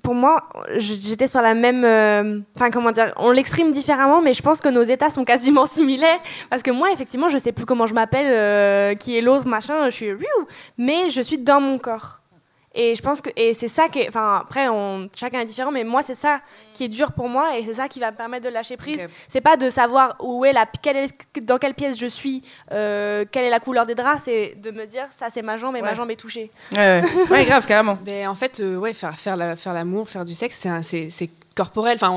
Speaker 3: pour moi, j'étais sur la même. euh, Enfin, comment dire On l'exprime différemment, mais je pense que nos états sont quasiment (laughs) similaires. Parce que moi, effectivement, je sais plus comment je m'appelle, euh, qui est l'autre, machin, je suis. Mais je suis dans mon corps. Et je pense que. Et c'est ça qui est. Enfin, après, on, chacun est différent, mais moi, c'est ça qui est dur pour moi et c'est ça qui va me permettre de lâcher prise.
Speaker 1: Ok.
Speaker 3: C'est pas de savoir où est la. Quelle est, dans quelle pièce je suis, euh, quelle est la couleur des draps, c'est de me dire ça, c'est ma jambe et ma jambe est touchée.
Speaker 1: Ouais, ouais. Ouais, grave, carrément. (laughs)
Speaker 2: Ben, en fait, euh, ouais, faire, faire, la- faire l'amour, faire du sexe, c'est corporel. Enfin,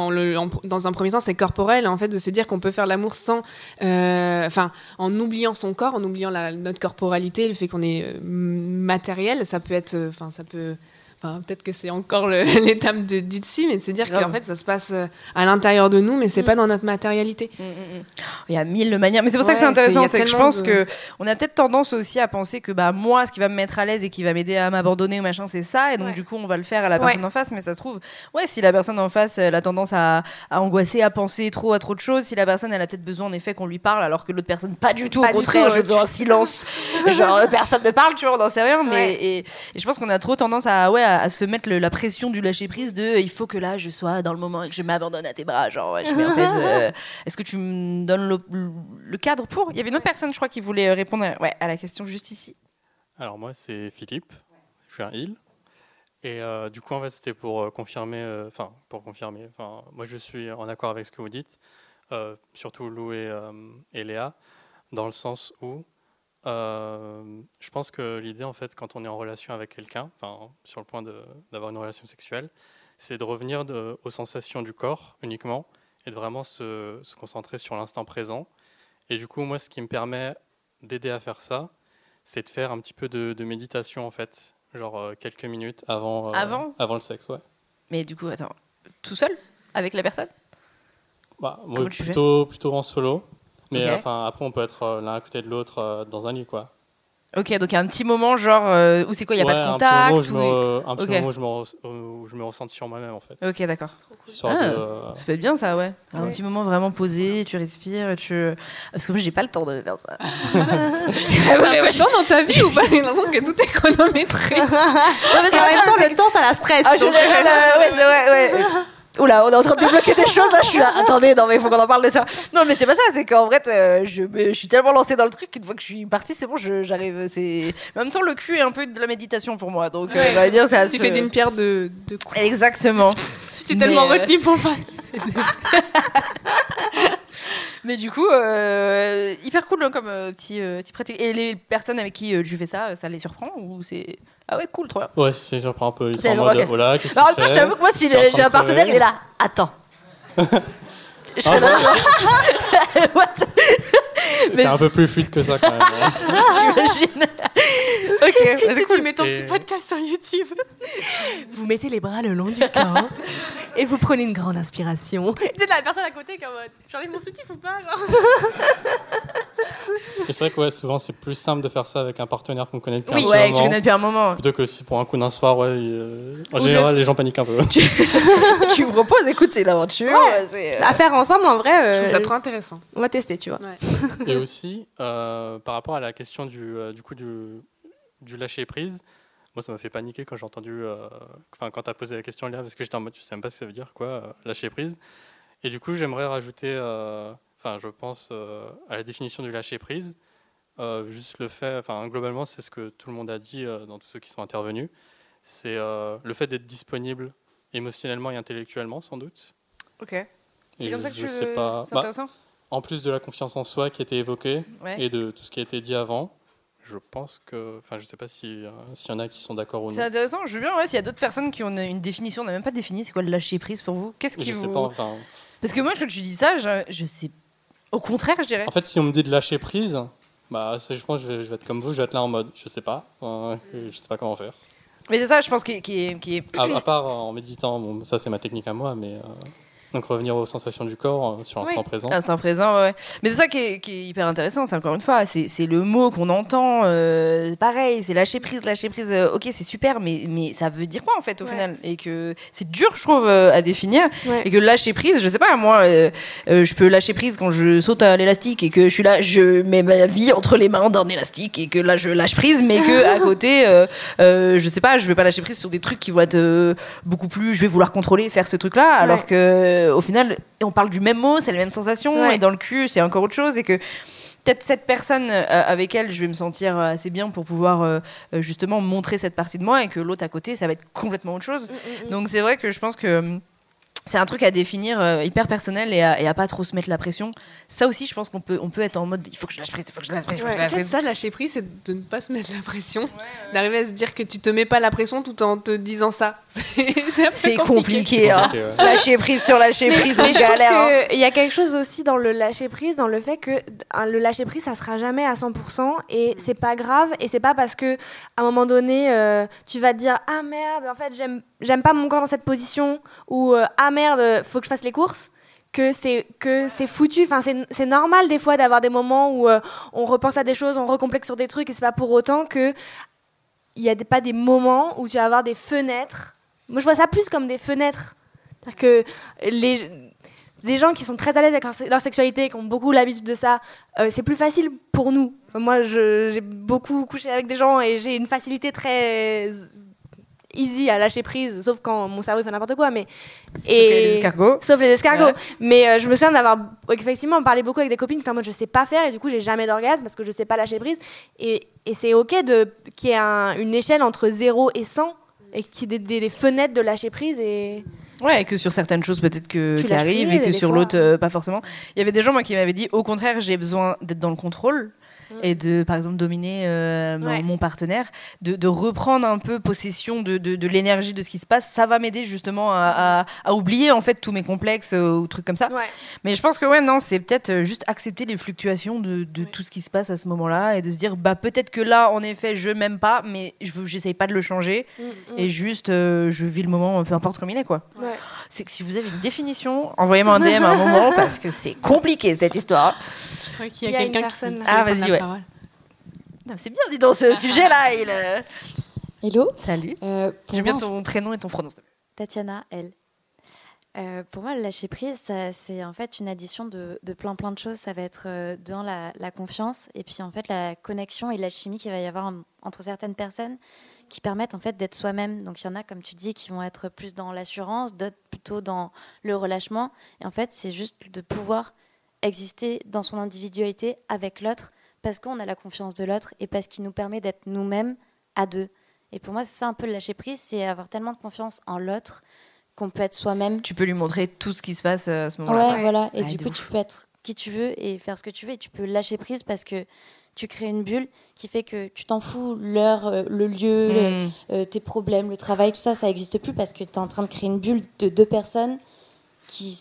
Speaker 2: dans un premier temps, c'est corporel. En fait, de se dire qu'on peut faire l'amour sans, euh, enfin, en oubliant son corps, en oubliant la- notre corporalité, le fait qu'on est euh, matériel, ça peut être, euh, enfin, ça peut. Enfin, peut-être que c'est encore (laughs) l'étape de- du dessus, mais de se dire qu'en fait, ça se passe euh, à l'intérieur de nous, mais c'est
Speaker 3: Mm.
Speaker 2: pas dans notre matérialité.
Speaker 1: Mm, mm, mm. Il y a mille manières, mais c'est pour ça que c'est
Speaker 2: Ouais,
Speaker 1: intéressant,
Speaker 2: c'est-
Speaker 1: que je pense
Speaker 2: de-
Speaker 1: que on a peut-être tendance aussi à penser que bah moi, ce qui va me mettre à l'aise et qui va m'aider à m'abandonner ou machin, c'est ça, et donc
Speaker 2: Ouais.
Speaker 1: du coup on va le faire à la
Speaker 3: Ouais.
Speaker 1: personne en face, mais ça se trouve, ouais, si la personne en face elle a tendance à, à angoisser, à penser trop à trop de choses, si la personne elle a peut-être besoin en effet qu'on lui parle, alors que l'autre personne pas du tout,
Speaker 3: Pas
Speaker 1: au contraire,
Speaker 3: tout,
Speaker 1: je
Speaker 3: ouais.
Speaker 1: veux un silence, (laughs) genre personne ne parle, tu vois, on n'en sait rien, mais
Speaker 3: Ouais.
Speaker 1: et, et je pense qu'on a trop tendance à ouais à, à se mettre le- la pression du lâcher prise de il faut que là je sois dans le moment et que je m'abandonne à tes bras, genre ouais, je fais en fait. euh, (laughs) est-ce que tu me donnes le, le cadre pour? Il y avait une autre personne, je crois, qui voulait répondre à, ouais, à la question juste ici.
Speaker 8: Alors moi c'est Philippe, je suis un il. Et euh, du coup en fait c'était pour euh, confirmer, euh, enfin pour confirmer, enfin moi je suis en accord avec ce que vous dites, euh, surtout Lou et, euh, et Léa, dans le sens où euh, je pense que l'idée en fait quand on est en relation avec quelqu'un, enfin sur le point d'avoir une relation sexuelle, c'est de revenir de- aux sensations du corps uniquement et de vraiment se, se concentrer sur l'instant présent. Et du coup moi ce qui me permet d'aider à faire ça, c'est de faire un petit peu de, de méditation en fait, genre euh, quelques minutes avant, euh,
Speaker 1: Avant?
Speaker 8: avant le sexe, ouais.
Speaker 1: Mais du coup, attends, tout seul? Avec la personne?
Speaker 8: Bah, moi, plutôt, plutôt en solo, mais enfin après on peut être euh, l'un à côté de l'autre euh, dans un lit quoi.
Speaker 1: Ok, donc il y a un petit moment, genre, euh, où c'est quoi Il n'y a
Speaker 8: Ouais,
Speaker 1: pas de
Speaker 8: un
Speaker 1: contact
Speaker 8: petit moment où je me,
Speaker 1: ou-
Speaker 8: re- un petit moment où je me, re- où je me ressente sur moi-même en fait.
Speaker 1: Ok, d'accord. Ah.
Speaker 8: de, euh,
Speaker 1: Ça peut être bien ça, ouais. Un petit moment vraiment posé, tu respires, tu. Parce que moi j'ai pas le temps de faire ça. (laughs) (laughs)
Speaker 2: T'as pas le temps dans ta (laughs) vie ou pas J'ai l'impression que tout est chronométré.
Speaker 3: Et en même temps, le temps, ça la stresse.
Speaker 1: Ah, euh, ouais, ouais. Oula, on est en train de débloquer des choses là, je suis là. Attendez, non mais il faut qu'on en parle de ça. Non mais c'est pas ça, c'est qu'en vrai, euh, je, me- je suis tellement lancée dans le truc qu'une fois que je suis partie, c'est bon, j'arrive. C'est. En même temps, le cul est un peu de la méditation pour moi, donc euh,
Speaker 2: Ouais.
Speaker 1: j'allais dire, c'est à
Speaker 2: Tu
Speaker 1: se-
Speaker 2: fais d'une pierre de, de coups.
Speaker 1: Exactement.
Speaker 3: Tu t'es tellement
Speaker 1: euh,
Speaker 3: retenue pour pas. (laughs)
Speaker 1: Mais du coup, euh, hyper cool hein, comme euh, petit, euh, petit pratique. Et les personnes avec qui tu fais ça, ça les surprend ou c'est. Ah ouais, cool, trop bien.
Speaker 8: Ouais, ça les surprend un peu. Ils sont en mode,
Speaker 1: ok.
Speaker 8: oh là, qu'est-ce
Speaker 1: même temps, je t'avoue que moi, si j'ai un partenaire, il est là. Attends. (laughs) Je
Speaker 8: Ah, ça. (laughs)
Speaker 1: What?
Speaker 8: C'est un peu plus fluide que ça quand même. hein. (laughs)
Speaker 1: J'imagine. ok, bah,
Speaker 3: Si
Speaker 1: cool.
Speaker 3: tu mets ton
Speaker 8: Et-
Speaker 3: petit podcast sur YouTube, vous mettez les bras le long du corps et vous prenez une grande inspiration. C'est la personne à côté qui est en mode j'enlève mon soutif ou pas
Speaker 8: c'est vrai que ouais, souvent c'est plus simple de faire ça avec un partenaire qu'on connaît depuis
Speaker 1: Oui,
Speaker 8: un
Speaker 1: ouais, que tu
Speaker 8: moment.
Speaker 1: connais depuis un moment.
Speaker 8: Plutôt que si pour un coup d'un soir, ouais, euh, en
Speaker 1: Ou
Speaker 8: général les gens paniquent un peu. (laughs)
Speaker 1: tu (laughs) me proposes, écoute, c'est une aventure.
Speaker 3: Ouais.
Speaker 1: euh,
Speaker 3: À faire ensemble en vrai, euh,
Speaker 2: Je trouve ça trop intéressant.
Speaker 3: on va tester, tu vois. (laughs)
Speaker 8: Et aussi, euh, par rapport à la question du, euh, du coup du, du lâcher prise, moi ça m'a fait paniquer quand j'ai entendu, euh, enfin quand tu as posé la question là, parce que j'étais en mode, je sais même pas ce que ça veut dire, quoi, euh, lâcher prise. Et du coup, j'aimerais rajouter, enfin je pense à la définition du lâcher prise, euh, juste le fait, enfin globalement c'est ce que tout le monde a dit dans tous ceux qui sont intervenus, c'est le fait d'être disponible émotionnellement et intellectuellement sans doute.
Speaker 1: Ok. C'est comme ça que
Speaker 8: je
Speaker 1: tu
Speaker 8: sais pas.
Speaker 1: C'est
Speaker 8: Bah,
Speaker 1: intéressant.
Speaker 8: En plus de la confiance en soi qui a été évoquée
Speaker 1: Ouais.
Speaker 8: et de tout ce qui a été dit avant, je pense que, enfin, je sais pas si euh, s'il y en a qui sont d'accord ou
Speaker 1: C'est
Speaker 8: non.
Speaker 1: intéressant. Je veux bien, ouais, s'il y a d'autres personnes qui ont une, une définition, on n'a même pas défini, c'est quoi le lâcher prise pour vous Qu'est-ce qui
Speaker 8: Je
Speaker 1: vous.
Speaker 8: sais pas. Enfin,
Speaker 1: Parce que moi, quand tu dis ça, je, je sais. Au contraire, je dirais.
Speaker 8: en fait, si on me dit de lâcher prise, bah, c'est- je pense que je vais, je vais être comme vous, je vais être là en mode, je sais pas, euh, je sais pas comment faire.
Speaker 1: Mais c'est ça, je pense, qui, est-.
Speaker 8: À, à part en méditant, bon, ça c'est ma technique à moi, mais euh, donc revenir aux sensations du corps euh, sur l'instant
Speaker 1: Oui.
Speaker 8: présent.
Speaker 1: Instant présent, ouais. Mais c'est ça qui est, qui est hyper intéressant, c'est encore une fois, c'est le mot qu'on entend, euh, pareil, c'est lâcher prise, lâcher prise, euh, ok, c'est super, mais, mais ça veut dire quoi en fait au
Speaker 3: Ouais.
Speaker 1: final? Et que c'est dur, je trouve, euh, à définir.
Speaker 3: Ouais.
Speaker 1: Et que lâcher prise, je sais pas, moi, euh, euh, je peux lâcher prise quand je saute à l'élastique et que je suis là, je mets ma vie entre les mains d'un élastique et que là, je lâche prise, mais que à (laughs) côté, euh, euh, je sais pas, je vais pas lâcher prise sur des trucs qui vont être euh, beaucoup plus, je vais vouloir contrôler, faire ce truc-là, alors
Speaker 3: Ouais.
Speaker 1: que euh, au final, on parle du même mot, c'est la même sensation,
Speaker 3: Ouais.
Speaker 1: et dans le cul, c'est encore autre chose, et que peut-être cette personne euh, avec elle, je vais me sentir euh, assez bien pour pouvoir euh, justement montrer cette partie de moi, et que l'autre à côté, ça va être complètement autre chose. Donc c'est vrai que je pense que hum, c'est un truc à définir euh, hyper personnel et à, et à pas trop se mettre la pression. Ça aussi, je pense qu'on peut, on peut être en mode il faut que je lâche prise, il faut que je lâche prise, il je lâche prise.
Speaker 2: ça, lâcher prise, c'est de ne pas se mettre la pression. D'arriver à se dire que tu te mets pas la pression tout en te disant ça. (laughs) C'est compliqué.
Speaker 1: compliqué, hein.
Speaker 8: compliqué, ouais.
Speaker 1: Lâcher prise sur lâcher prise,
Speaker 3: Mais trouve
Speaker 1: galère. hein.
Speaker 3: qu'il y a quelque chose aussi dans le lâcher prise, dans le fait que hein, le lâcher prise, ça sera jamais à 100% et c'est pas grave et c'est pas parce que à un moment donné euh, tu vas te dire ah merde en fait j'aime j'aime pas mon corps dans cette position ou euh, ah merde faut que je fasse les courses que c'est que c'est foutu. Enfin c'est normal des fois d'avoir des moments où euh, on repense à des choses on recomplexe sur des trucs et c'est pas pour autant que il y a des, pas des moments où tu vas avoir des fenêtres. Moi je vois ça plus comme des fenêtres. C'est-à-dire que les, les gens qui sont très à l'aise avec leur, sexualité, qui ont beaucoup l'habitude de ça, euh, c'est plus facile pour nous. Enfin, moi, j'ai beaucoup couché avec des gens et j'ai une facilité très easy à lâcher prise, sauf quand mon cerveau fait n'importe quoi. Mais
Speaker 1: Sauf escargots.
Speaker 3: Sauf les escargots.
Speaker 1: Ouais.
Speaker 3: Mais euh, je me souviens d'avoir effectivement parlé beaucoup avec des copines qui étaient en mode je sais pas faire et du coup j'ai jamais d'orgasme parce que je sais pas lâcher prise. Et, et c'est ok de qu'il y ait un- une échelle entre 0 et 100 et qu'il y ait des, fenêtres de lâcher prise et
Speaker 1: Ouais, et que sur certaines choses, peut-être que
Speaker 3: Tu
Speaker 1: arrives
Speaker 3: prise,
Speaker 1: et que
Speaker 3: et
Speaker 1: sur l'autre, euh, pas forcément. Il y avait des gens moi, qui m'avaient dit au contraire, j'ai besoin d'être dans le contrôle et de, par exemple, dominer euh, mon-
Speaker 3: Ouais.
Speaker 1: mon partenaire, de, de reprendre un peu possession de, de, de l'énergie de ce qui se passe. Ça va m'aider justement à, à- à oublier en fait tous mes complexes euh, ou trucs comme ça.
Speaker 3: Ouais.
Speaker 1: Mais je pense que ouais, non, c'est peut-être euh, juste accepter les fluctuations de, tout ce qui se passe à ce moment-là et de se dire, bah peut-être que là, en effet, je m'aime pas, mais je j'essaye pas de le changer et juste euh, je vis le moment, peu importe comme il est quoi. C'est que si vous avez une définition, envoyez-moi un DM à un moment parce que c'est compliqué cette histoire.
Speaker 2: Je crois qu'il
Speaker 3: Il
Speaker 2: y a quelqu'un qui,
Speaker 1: Ah, vas-y,
Speaker 2: la
Speaker 1: ouais. C'est bien dit dans ce sujet-là. Il... euh,
Speaker 9: Hello.
Speaker 1: Salut.
Speaker 9: Euh,
Speaker 1: J'aime bien ton prénom et ton pronom.
Speaker 9: Tatiana, elle. Euh, pour moi, le lâcher prise, c'est en fait une addition de, de plein plein de choses. Ça va être euh, dans la, la confiance et puis en fait la connexion et la chimie qu'il va y avoir en- entre certaines personnes qui permettent en fait d'être soi-même. Donc il y en a, comme tu dis, qui vont être plus dans l'assurance, d'autres plutôt dans le relâchement. Et en fait, c'est juste de pouvoir exister dans son individualité avec l'autre parce qu'on a la confiance de l'autre et parce qu'il nous permet d'être nous-mêmes à deux. Et pour moi, c'est ça un peu le lâcher prise, c'est avoir tellement de confiance en l'autre qu'on peut être soi-même.
Speaker 1: Tu peux lui montrer tout ce qui se passe euh, à ce moment-là.
Speaker 9: Ouais, voilà. Et
Speaker 1: Ouais,
Speaker 9: du coup,
Speaker 1: ouf.
Speaker 9: tu peux être qui tu veux et faire ce que tu veux. Et tu peux lâcher prise parce que tu crées une bulle qui fait que tu t'en fous, l'heure, euh, le lieu, le-
Speaker 1: Mm.
Speaker 9: euh, tes problèmes, le travail, tout ça, ça n'existe plus parce que tu es en train de créer une bulle de deux personnes qui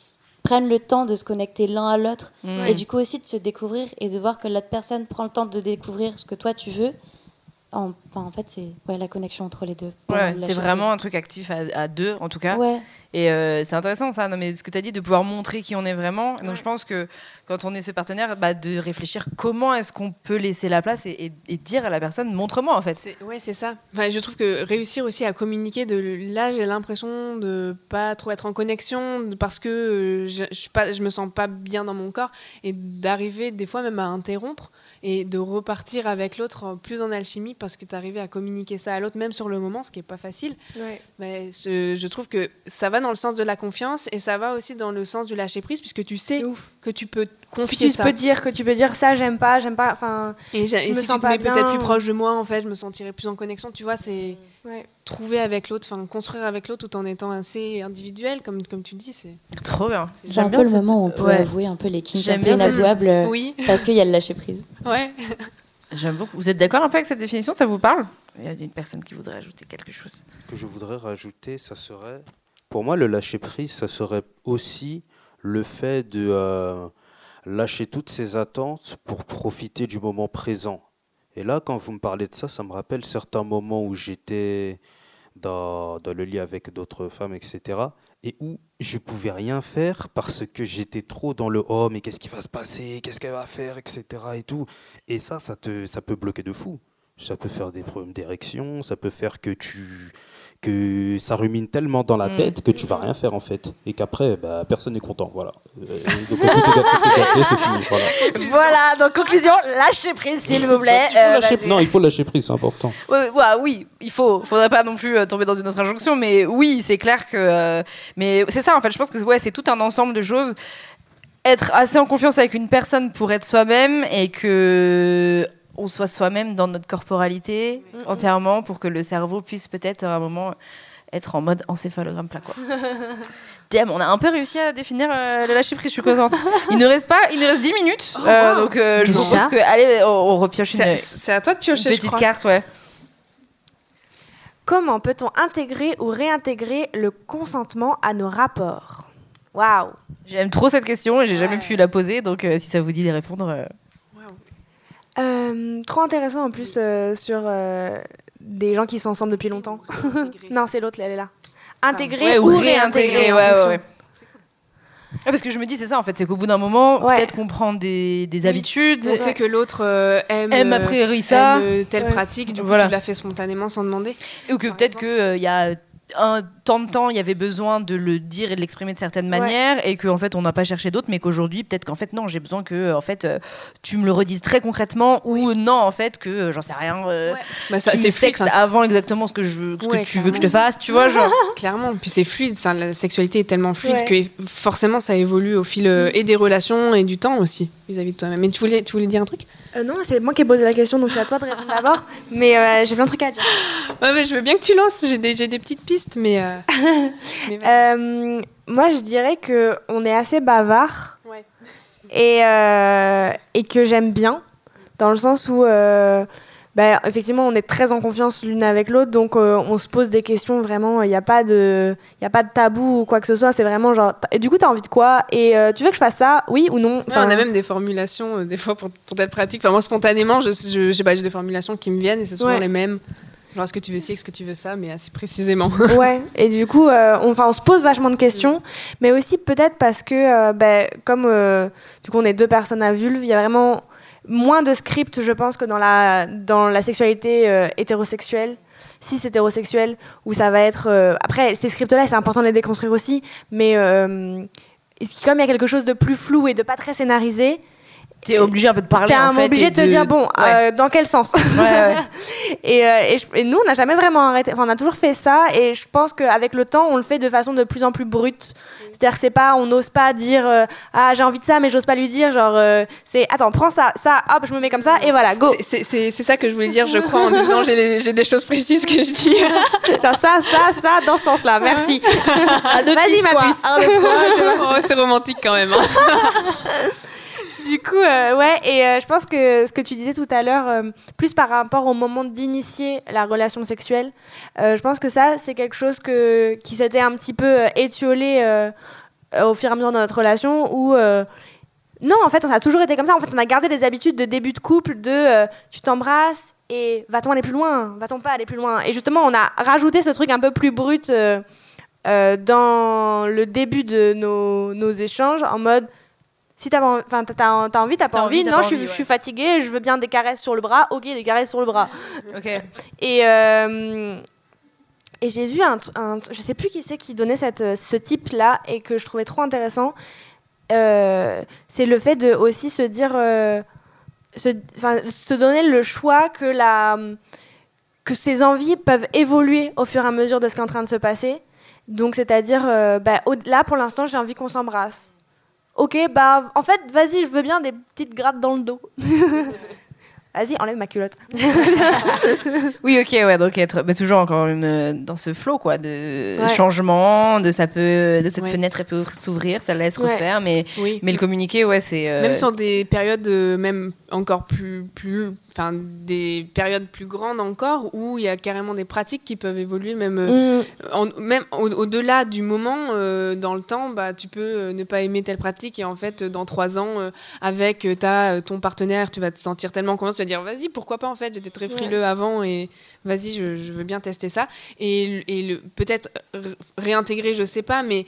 Speaker 9: prennent le temps de se connecter l'un à l'autre
Speaker 1: Mm.
Speaker 9: et du coup aussi de se découvrir et de voir que l'autre personne prend le temps de découvrir ce que toi tu veux. En, enfin, en fait, c'est ouais, la connexion entre les deux.
Speaker 1: Ouais, c'est vraiment un truc actif à, à deux, en tout cas.
Speaker 9: Ouais.
Speaker 1: Et euh, c'est intéressant ça, non, mais ce que tu as dit, de pouvoir montrer qui on est vraiment. Donc je pense que quand on est ce partenaire, bah, de réfléchir comment est-ce qu'on peut laisser la place et, et- et dire à la personne, montre-moi en fait.
Speaker 2: C'est- Ouais, c'est ça. Enfin, je trouve que réussir aussi à communiquer, de là, j'ai l'impression de pas trop être en connexion parce que euh, je, je, suis pas, je me sens pas bien dans mon corps et d'arriver des fois même à interrompre et de repartir avec l'autre plus en alchimie parce que tu à communiquer ça à l'autre, même sur le moment, ce qui est pas facile. Mais je, je trouve que ça va dans le sens de la confiance et ça va aussi dans le sens du lâcher prise puisque tu sais que tu peux confier
Speaker 3: tu
Speaker 2: ça.
Speaker 3: peux dire que tu peux dire ça, j'aime pas, j'aime pas. Enfin,
Speaker 2: Et,
Speaker 3: je
Speaker 2: et
Speaker 3: me
Speaker 2: si
Speaker 3: sens
Speaker 2: tu te
Speaker 3: pas
Speaker 2: mets peut-être plus proche de moi, en fait, je me sentirais plus en connexion. Tu vois, c'est
Speaker 3: Ouais.
Speaker 2: trouver avec l'autre, enfin construire avec l'autre tout en étant assez individuel, comme, comme tu dis. C'est
Speaker 1: Trop bien.
Speaker 9: C'est un peu le moment où on peut
Speaker 1: Ouais.
Speaker 9: avouer un peu les kinks inavouables
Speaker 2: Oui.
Speaker 9: parce qu'il y a le lâcher prise.
Speaker 2: Ouais. (laughs)
Speaker 1: J'aime beaucoup. Vous êtes d'accord un peu avec cette définition? Ça vous parle? Il y a une personne qui voudrait ajouter quelque chose.
Speaker 10: Ce que je voudrais rajouter, ça serait, pour moi, le lâcher prise, ça serait aussi le fait de euh, lâcher toutes ses attentes pour profiter du moment présent. Et là, quand vous me parlez de ça, ça me rappelle certains moments où j'étais dans, dans le lit avec d'autres femmes, etc. Et où je pouvais rien faire parce que j'étais trop dans le oh, mais qu'est-ce qui va se passer, qu'est-ce qu'elle va faire, etc. Et tout. Et ça, ça, te, ça peut bloquer de fou. Ça peut faire des problèmes d'érection, ça peut faire que tu que ça rumine tellement dans la
Speaker 1: Mm.
Speaker 10: tête que tu vas rien faire en fait et qu'après bah, personne n'est content voilà Euh, donc tout est gâté, tout est gâté, c'est fini voilà
Speaker 1: Voilà, donc conclusion, lâchez prise s'il vous plaît.
Speaker 10: Il faut
Speaker 1: Euh,
Speaker 10: lâcher- non il faut lâcher prise c'est important
Speaker 1: Ouais, ouais, oui, il faut. Faudrait pas non plus euh, tomber dans une autre injonction, mais oui, c'est clair que. euh, mais c'est ça, en fait. Je pense que ouais, c'est tout un ensemble de choses. Être assez en confiance avec une personne pour être soi-même et que on soit soi-même dans notre corporalité entièrement pour que le cerveau puisse peut-être à un moment être en mode encéphalogramme plat quoi. (laughs) Damn, on a un peu réussi à définir euh, le lâcher prise, je suis contente. Il ne reste pas, il nous reste 10 minutes.
Speaker 2: Oh,
Speaker 1: Euh, donc euh, je propose que allez, on, on repioche une,
Speaker 2: C'est c'est à toi de piocher,
Speaker 1: une
Speaker 2: je
Speaker 1: petite
Speaker 2: crois.
Speaker 1: carte, ouais.
Speaker 3: Comment peut-on intégrer ou réintégrer le consentement à nos rapports? Waouh
Speaker 1: J'aime trop cette question et j'ai jamais pu la poser, donc euh, si ça vous dit de répondre. Euh,
Speaker 3: Trop intéressant en plus euh, sur euh, des gens qui sont ensemble depuis longtemps. (laughs) non, c'est l'autre, elle est là. Intégrer
Speaker 1: ouais,
Speaker 3: ou, réintégrer.
Speaker 1: ouais, ouais,
Speaker 3: fonction.
Speaker 1: ouais. Ouais, parce que je me dis, c'est ça en fait, c'est qu'au bout d'un moment,
Speaker 3: Ouais.
Speaker 1: peut-être qu'on prend des, des habitudes.
Speaker 2: On sait que l'autre aime,
Speaker 1: Aime a priori ça.
Speaker 2: aime, telle
Speaker 1: Ouais.
Speaker 2: pratique, du coup
Speaker 1: Voilà.
Speaker 2: tu l'as fait spontanément sans demander.
Speaker 1: Ou que peut-être qu'il y a un temps de temps, il y avait besoin de le dire et de l'exprimer de certaines
Speaker 3: Ouais.
Speaker 1: manières, et qu'en fait, on n'a pas cherché d'autres, mais qu'aujourd'hui, peut-être qu'en fait, non, j'ai besoin que en fait, euh, tu me le redises très concrètement, ou non, en fait, que euh, j'en sais rien. euh,
Speaker 2: Bah, ça-
Speaker 1: tu me
Speaker 2: c'est fluide,
Speaker 1: sextes
Speaker 2: enfin,
Speaker 1: avant exactement ce que, je, ce
Speaker 2: Ouais,
Speaker 1: que tu veux que je te fasse, tu vois, genre. (laughs)
Speaker 2: Clairement, puis c'est fluide, enfin, la sexualité est tellement fluide
Speaker 3: Ouais.
Speaker 2: que forcément ça évolue au fil euh, et des relations et du temps aussi vis-à-vis de toi-même. Mais tu voulais, tu voulais dire un truc?
Speaker 3: Euh, non, c'est moi qui ai posé la question, donc c'est à toi de répondre (laughs) d'abord. Mais euh, j'ai plein de trucs à dire. (gasps)
Speaker 2: Ouais, mais je veux bien que tu lances, j'ai des, des petites pistes, mais. euh, (laughs) mais.
Speaker 3: Euh, moi, je dirais que on est assez bavard
Speaker 2: Ouais.
Speaker 3: et, et que j'aime bien, dans le sens où, bah, effectivement, on est très en confiance l'une avec l'autre, donc euh, on se pose des questions vraiment. Il n'y a pas de, y a pas de tabou ou quoi que ce soit. C'est vraiment genre. Et du coup, t'as envie de quoi? Et euh, tu veux que je fasse ça? Oui ou non?
Speaker 2: Ouais, on a même des formulations, euh, des fois, pour, pour telle pratique. Enfin, moi, spontanément, je, je, je sais pas, j'ai des formulations qui me viennent et c'est souvent
Speaker 3: Ouais.
Speaker 2: les mêmes. Genre, est-ce que tu veux ci, est-ce que tu veux ça, mais assez précisément. (laughs)
Speaker 3: Ouais, et du coup, euh, on, se pose vachement de questions, mais aussi peut-être parce que, euh, ben, comme euh, du coup on est deux personnes à vulve, il y a vraiment moins de script, je pense, que dans la, dans la sexualité euh, hétérosexuelle, cis hétérosexuelle, où ça va être. euh, après, ces scripts-là, c'est important de les déconstruire aussi, mais euh, comme il y a quelque chose de plus flou et de pas très scénarisé,
Speaker 1: T'es obligé un peu de parler.
Speaker 3: T'es
Speaker 1: en
Speaker 3: un-
Speaker 1: fait,
Speaker 3: obligé de te dire, bon,
Speaker 1: Ouais.
Speaker 3: euh, dans quel sens
Speaker 1: Ouais, ouais. (laughs)
Speaker 3: et, euh, et je- et nous, on n'a jamais vraiment arrêté. Enfin, on a toujours fait ça. Et je pense qu'avec le temps, on le fait de façon de plus en plus brute. C'est-à-dire c'est pas, on n'ose pas dire, euh, ah, j'ai envie de ça, mais j'ose pas lui dire. Genre, euh, c'est, attends, prends ça, ça, hop, je me mets comme ça, et voilà, go.
Speaker 2: C'est- C'est c'est- c'est ça que je voulais dire, je crois, en disant j'ai des choses précises que je dis. (laughs)
Speaker 3: Genre, ça, ça, ça, dans ce sens-là, merci. Vas-y, ma puce. (laughs)
Speaker 2: Oh, c'est romantique quand même. hein.
Speaker 3: Du coup, euh, ouais, et euh, je pense que ce que tu disais tout à l'heure, euh, plus par rapport au moment d'initier la relation sexuelle, euh, je pense que ça, c'est quelque chose que, qui s'était un petit peu étiolé au fur et à mesure de notre relation, où non, en fait, ça a toujours été comme ça. En fait, on a gardé les habitudes de début de couple, de tu t'embrasses et va-t-on aller plus loin, va-t-on pas aller plus loin? Et justement, on a rajouté ce truc un peu plus brut dans le début de nos échanges, en mode si t'as enfin, t'as- envie, t'as pas
Speaker 1: T'as
Speaker 3: envie,
Speaker 1: envie, t'as
Speaker 3: non,
Speaker 1: pas
Speaker 3: je, suis- je fatiguée, je veux bien des caresses sur le bras, ok, des caresses sur le bras. (laughs)
Speaker 1: Ok.
Speaker 3: Et, euh, et j'ai vu un, un je sais plus qui c'est qui donnait cette, ce type-là et que je trouvais trop intéressant. Euh, c'est le fait de aussi se dire, euh, se, donner le choix que la, que ses envies peuvent évoluer au fur et à mesure de ce qui est en train de se passer. Donc, c'est-à-dire, euh, bah, au- là, pour l'instant, j'ai envie qu'on s'embrasse. Ok, bah, en fait, vas-y, je veux bien des petites grattes dans le dos. (laughs) vas-y, enlève ma culotte. (laughs)
Speaker 1: Oui, ok, ouais, donc être mais toujours encore une, dans ce flow quoi, de
Speaker 3: Ouais.
Speaker 1: changement, de ça peut, de cette
Speaker 2: Ouais.
Speaker 1: fenêtre elle peut s'ouvrir, ça la laisse
Speaker 2: Ouais.
Speaker 1: refaire, mais
Speaker 2: Oui.
Speaker 1: mais le communiquer, ouais, c'est euh,
Speaker 2: Même sur des périodes euh, même encore plus, plus, enfin des périodes plus grandes encore où il y a carrément des pratiques qui peuvent évoluer même, euh,
Speaker 3: Mm.
Speaker 2: en- même au- au-delà du moment euh, dans le temps, bah tu peux euh, ne pas aimer telle pratique et en fait euh, dans trois ans euh, avec euh, ta euh, ton partenaire, tu vas te sentir tellement confiant, vas dire vas-y pourquoi pas en fait j'étais très frileux avant et vas-y je, je veux bien tester ça et, et le peut-être réintégrer je sais pas mais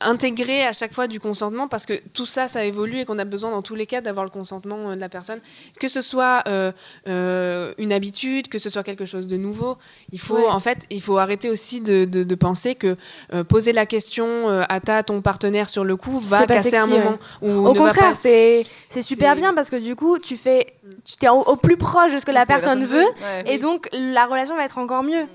Speaker 2: intégrer à chaque fois du consentement parce que tout ça, ça évolue et qu'on a besoin dans tous les cas d'avoir le consentement euh, de la personne, que ce soit euh, euh, une habitude, que ce soit quelque chose de nouveau. Il faut
Speaker 3: Ouais.
Speaker 2: en fait, il faut arrêter aussi de, de- de penser que euh, poser la question à ta ton partenaire sur le coup va casser un moment. Ou
Speaker 3: Au
Speaker 2: ne va
Speaker 3: contraire,
Speaker 2: pas-
Speaker 3: c'est c'est super
Speaker 2: C'est-
Speaker 3: bien parce que du coup, tu fais, tu t'es au, au plus proche de ce que la
Speaker 1: ce que la
Speaker 3: personne
Speaker 1: personne
Speaker 3: veut,
Speaker 1: veut, ouais.
Speaker 3: et donc la relation va être encore mieux.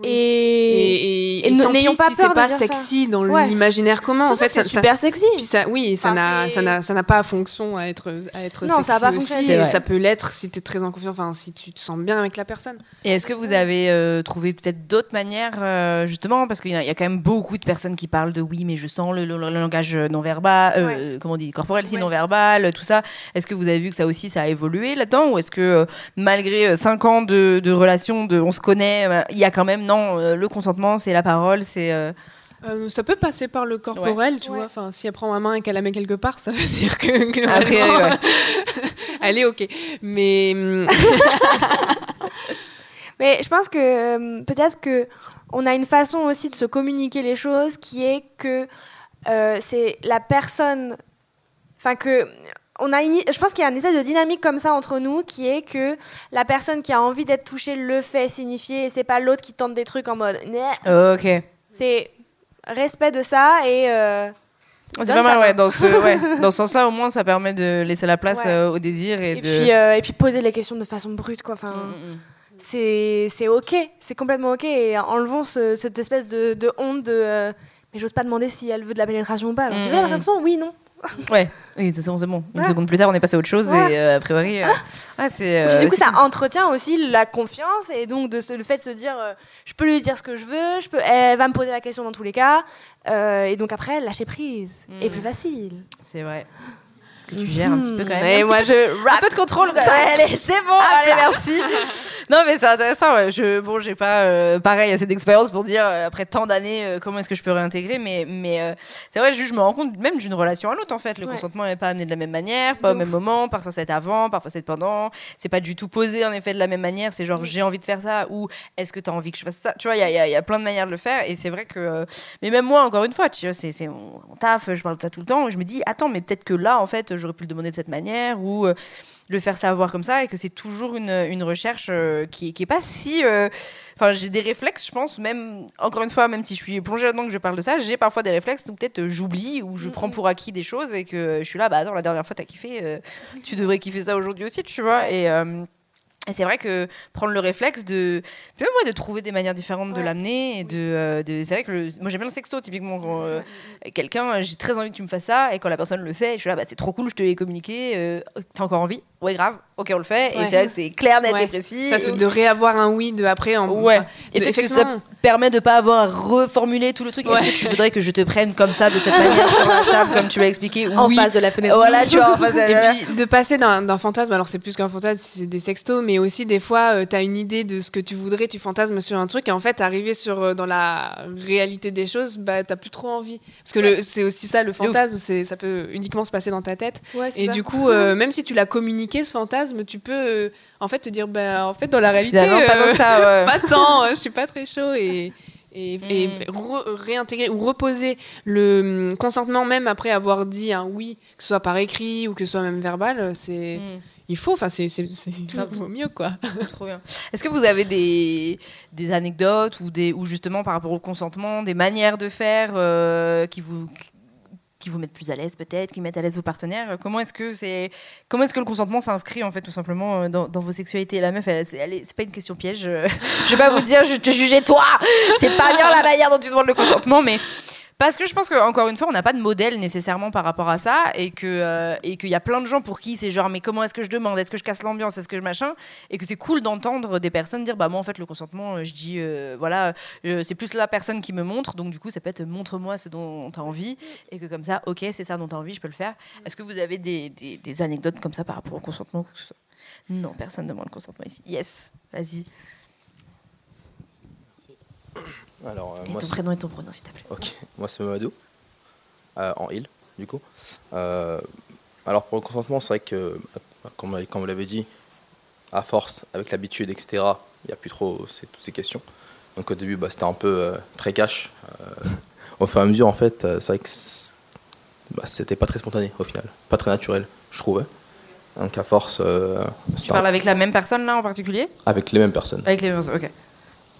Speaker 2: Oui.
Speaker 3: Et,
Speaker 2: Et, et,
Speaker 3: et n'ayons pas
Speaker 2: si
Speaker 3: peur
Speaker 2: c'est
Speaker 3: de
Speaker 2: pas
Speaker 3: dire ça.
Speaker 2: sexy dans
Speaker 3: Ouais.
Speaker 2: l'imaginaire commun. En fait,
Speaker 3: c'est super sexy.
Speaker 2: Puis ça, oui, ça n'a, n'a, n'a pas fonction à être, à être
Speaker 3: Non,
Speaker 2: sexy
Speaker 3: ça a pas
Speaker 2: aussi.
Speaker 3: fonctionné.
Speaker 2: Ça peut l'être si tu es très en confiance, enfin si tu te sens bien avec la personne.
Speaker 1: Et est-ce que vous avez euh, trouvé peut-être d'autres manières, euh, justement, parce qu'il y, a- il y a quand même beaucoup de personnes qui parlent de oui, mais je sens le, le- le langage non verbal, euh, comment on dit, corporel, si
Speaker 2: Ouais.
Speaker 1: non verbal, tout ça. Est-ce que vous avez vu que ça aussi, ça a évolué là-dedans, ou est-ce que euh, malgré 5 ans de, de relation, de on se connaît, il y a quand même non, euh, le consentement, c'est la parole, c'est euh,
Speaker 2: Euh, ça peut passer par le corporel, tu
Speaker 3: Ouais.
Speaker 2: vois. Enfin, si elle prend ma main et qu'elle la met quelque part, ça veut dire que, que
Speaker 1: A priori,
Speaker 2: normalement,
Speaker 1: ouais. (laughs)
Speaker 2: elle est ok. Mais hum, (laughs)
Speaker 3: Mais je pense que euh, peut-être que on a une façon aussi de se communiquer les choses qui est que euh, c'est la personne, enfin que on a une, je pense qu'il y a une espèce de dynamique comme ça entre nous qui est que la personne qui a envie d'être touchée le fait signifier et c'est pas l'autre qui tente des trucs en mode Né.
Speaker 1: ok.
Speaker 3: c'est respect de ça et euh,
Speaker 1: C'est pas mal, ouais. Dans ce, ouais. (laughs) dans ce sens-là, au moins, ça permet de laisser la place
Speaker 3: Ouais.
Speaker 1: euh, au désir et,
Speaker 3: et,
Speaker 1: de.
Speaker 3: puis euh, et puis poser les questions de façon brute quoi enfin
Speaker 1: Mm, mm, mm.
Speaker 3: c'est ok c'est complètement ok et enlevons ce- cette espèce de, de honte de euh, mais j'ose pas demander si elle veut de la pénétration ou pas alors tu
Speaker 1: Mm,
Speaker 3: veux la
Speaker 1: mm.
Speaker 3: pénétration? Oui non (laughs)
Speaker 1: Ouais, oui, de toute façon, c'est bon. Une
Speaker 3: Ouais.
Speaker 1: seconde plus tard, on est passé à autre chose
Speaker 3: Ouais.
Speaker 1: et euh, a priori. euh, (laughs) ouais, c'est. Euh,
Speaker 3: du coup
Speaker 1: c'est
Speaker 3: ça entretient aussi la confiance et donc de ce- le fait de se dire euh, je peux lui dire ce que je veux je peux elle va me poser la question dans tous les cas euh, et donc après lâcher prise
Speaker 1: Mm.
Speaker 3: est plus facile
Speaker 1: C'est vrai. Est-ce que tu gères un petit peu quand même
Speaker 3: et
Speaker 1: Un
Speaker 3: moi
Speaker 1: peu-
Speaker 3: je
Speaker 1: un peu de contrôle. allez, c'est bon. allez, merci. (laughs) non, mais c'est intéressant. ouais. Je, bon, j'ai pas euh, pareil assez d'expérience pour dire euh, après tant d'années euh, comment est-ce que je peux réintégrer, mais mais euh, c'est vrai. juste, Je me rends compte même d'une relation à l'autre en fait. Le
Speaker 3: Ouais.
Speaker 1: consentement n'est pas amené de la même manière, pas
Speaker 3: De
Speaker 1: au même
Speaker 3: ouf.
Speaker 1: moment. Parfois c'est avant, parfois c'est pendant. C'est pas du tout posé en effet de la même manière. C'est genre j'ai envie de faire ça ou est-ce que tu as envie que je fasse ça? Tu vois, il y a, il y a- il y a plein de manières de le faire et c'est vrai que. euh, mais même moi, encore une fois, tu vois, c'est c'est mon, mon taf. Je parle de ça tout le temps. Et je me dis attends, mais peut-être que là en fait j'aurais pu le demander de cette manière ou euh, le faire savoir comme ça et que c'est toujours une, une recherche euh, qui, qui est pas si euh, enfin j'ai des réflexes je pense même encore une fois même si je suis plongée là-dedans que je parle de ça j'ai parfois des réflexes où peut-être euh, j'oublie ou je prends pour acquis des choses et que je suis là bah attends la dernière fois t'as kiffé euh, tu devrais kiffer ça aujourd'hui aussi tu vois. Et et c'est vrai que prendre le réflexe de même moi de trouver des manières différentes de l'amener et de, euh, de c'est vrai que le- moi j'aime bien le sexto typiquement quand euh, quelqu'un j'ai très envie que tu me fasses ça et quand la personne le fait je suis là bah c'est trop cool je te l'ai communiqué euh, t'as encore envie? Ouais grave, ok on le fait, et c'est vrai que c'est clair, net
Speaker 2: Ouais.
Speaker 1: et précis.
Speaker 2: Ça, c'est de réavoir un oui de après en.
Speaker 1: Ouais. Et peut-être que ça permet de pas avoir à reformuler tout le truc. Est-ce que tu voudrais que je te prenne comme ça, de cette manière, sur la table, comme tu l'as expliqué
Speaker 3: En
Speaker 1: Oui.
Speaker 3: face de la fenêtre.
Speaker 1: Voilà, tu vois, en face de la-
Speaker 2: Et puis de passer d'un fantasme, alors c'est plus qu'un fantasme c'est des sextos, mais aussi des fois tu as une idée de ce que tu voudrais, tu fantasmes sur un truc, et en fait arriver sur, euh, dans la réalité des choses, bah t'as plus trop envie. Parce que c'est aussi ça, le fantasme, c'est ça peut uniquement se passer dans ta tête. Et
Speaker 3: ça.
Speaker 2: du coup, euh, même si tu l'as communiqué ce fantasme, tu peux euh, en fait te dire, bah en fait dans la réalité,
Speaker 1: Finalement, pas tant que ça, ouais. (laughs)
Speaker 2: pas tant, euh, je suis pas très chaud et. Et, et
Speaker 1: Mm.
Speaker 2: re- réintégrer ou reposer le hum, consentement même après avoir dit un oui, que ce soit par écrit ou que ce soit même verbal, euh, c'est
Speaker 1: Mm.
Speaker 2: il faut, enfin c'est c'est c'est- (laughs) ça vaut mieux quoi. (laughs)
Speaker 1: Trop bien. Est-ce que vous avez des, des anecdotes ou, des, ou justement par rapport au consentement, des manières de faire euh, qui vous qui vous mettent plus à l'aise peut-être, qui mettent à l'aise vos partenaires Comment est-ce que c'est comment est-ce que le consentement s'inscrit en fait tout simplement euh, dans, dans vos sexualités? La meuf, elle, c'est elle est- c'est pas une question piège. euh, (laughs) je vais pas vous dire, je te jugeais toi. C'est pas bien la manière dont tu demandes le consentement, mais parce que je pense qu'encore une fois, on n'a pas de modèle nécessairement par rapport à ça et que euh, et qu'il y a plein de gens pour qui c'est genre mais comment est-ce que je demande? Est-ce que je casse l'ambiance? Est-ce que je machin? Et que c'est cool d'entendre des personnes dire bah moi en fait le consentement, euh, je dis euh, voilà, euh, c'est plus la personne qui me montre donc du coup ça peut être montre-moi ce dont tu as envie et que comme ça ok c'est ça dont tu as envie, je peux le faire. Est-ce que vous avez des, des, des anecdotes comme ça par rapport au consentement Non, personne ne demande le consentement ici. Yes, vas-y.
Speaker 11: Alors, euh,
Speaker 1: Et
Speaker 11: moi,
Speaker 1: ton
Speaker 11: c'est-
Speaker 1: prénom et ton pronom s'il te plaît.
Speaker 11: Ok, (laughs) moi c'est Mamadou, euh, en île, du coup. Euh, alors pour le consentement, c'est vrai que, comme, comme vous l'avez dit, à force, avec l'habitude, etc., il n'y a plus trop toutes ces questions. Donc au début, bah, c'était un peu euh, très cash. Euh, (laughs) au fur et à mesure, en fait, euh, c'est vrai que c'est- bah, c'était pas très spontané au final, pas très naturel, je trouvais. Donc à force, euh,
Speaker 1: Tu parles
Speaker 11: un-
Speaker 1: avec la même personne là en particulier?
Speaker 11: Avec les mêmes personnes.
Speaker 1: Avec les mêmes ok.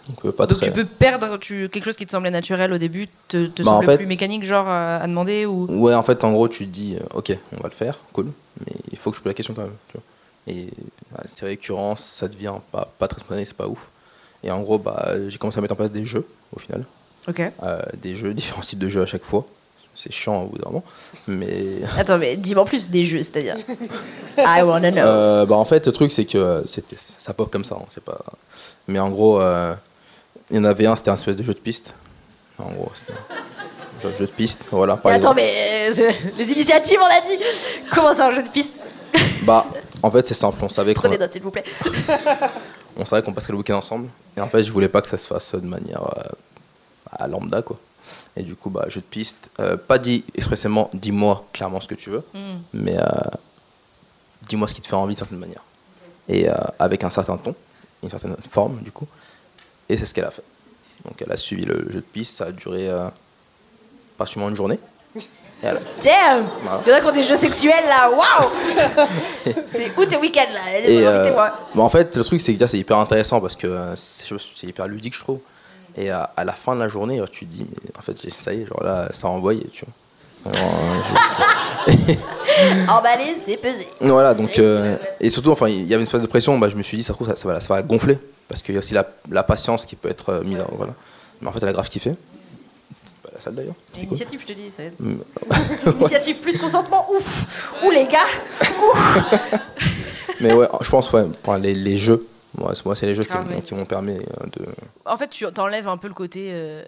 Speaker 11: Donc, euh, pas
Speaker 1: Donc
Speaker 11: très...
Speaker 1: tu peux perdre tu, quelque chose qui te semblait naturel au début, te, te
Speaker 11: Bah, en
Speaker 1: semble
Speaker 11: fait-
Speaker 1: plus mécanique, genre euh, à demander ou.
Speaker 11: Ouais, en fait, en gros, tu te dis, euh, ok, on va le faire, cool, mais il faut que je pose la question quand même. Tu vois. Et ouais, c'est récurrent, ça devient pas, pas très spontané, c'est pas ouf. Et en gros, bah, j'ai commencé à mettre en place des jeux, au final.
Speaker 1: Ok.
Speaker 11: Euh, des jeux, (laughs) différents types de jeux à chaque fois. C'est chiant au bout d'un moment. Mais. (laughs)
Speaker 1: Attends, mais dis-moi plus des jeux, c'est-à-dire. (laughs) I wanna know.
Speaker 11: Euh, bah, en fait, le truc, c'est que c'était, ça pop comme ça. hein, c'est pas... Mais en gros, euh, il y en avait un, c'était un espèce de jeu de piste. En gros, c'était un jeu, de piste. Voilà, par
Speaker 1: Mais attends, mais euh, (laughs) les initiatives, on a dit Comment c'est un jeu de piste?
Speaker 11: Bah, en fait, c'est simple. On savait qu'on
Speaker 1: Prenez s'il vous plaît. (laughs)
Speaker 11: on savait qu'on passerait le week-end ensemble. Et en fait, je voulais pas que ça se fasse de manière euh, à lambda, quoi. Et du coup, bah, jeu de piste. euh, pas dit expressément, dis-moi clairement ce que tu veux,
Speaker 1: Mm.
Speaker 11: mais dis-moi ce qui te fait envie de certaine manière. Et avec un certain ton, une certaine forme, du coup. Et c'est ce qu'elle a fait. Donc, elle a suivi le jeu de piste. Ça a duré euh, pratiquement une journée. Et elle- (laughs)
Speaker 1: Damn
Speaker 11: Voilà.
Speaker 1: Il y en a qui ont des jeux sexuels là, waouh (laughs) C'est où tes week-ends là
Speaker 11: Et euh, bah, en fait, le truc, c'est que c'est hyper intéressant parce que euh, c'est hyper ludique, je trouve. Et à, à la fin de la journée, euh, tu te dis, mais en fait, ça y est, genre là, ça a envoyé, tu vois. Alors, euh,
Speaker 1: Emballé, (laughs) c'est pesé.
Speaker 11: voilà, donc, euh, et surtout, enfin, il y avait une espèce de pression, bah, je me suis dit, ça, se trouve, ça, ça va, ça va gonfler parce qu'il y a aussi la, la patience qui peut être euh, mise en. Voilà. Mais en fait, elle a grave kiffé. C'est pas la salle d'ailleurs.
Speaker 1: Initiative, je te dis, ça aide.
Speaker 11: Mm. (laughs)
Speaker 1: Initiative plus consentement, ouf Ouh les gars (laughs)
Speaker 11: Mais ouais, je pense, ouais, pour les, les jeux, moi, c'est- moi, c'est les jeux qui,
Speaker 1: Ah
Speaker 11: m'ont-
Speaker 1: ouais.
Speaker 11: qui m'ont permis euh, de.
Speaker 1: En fait, tu t'enlèves un peu le côté, euh,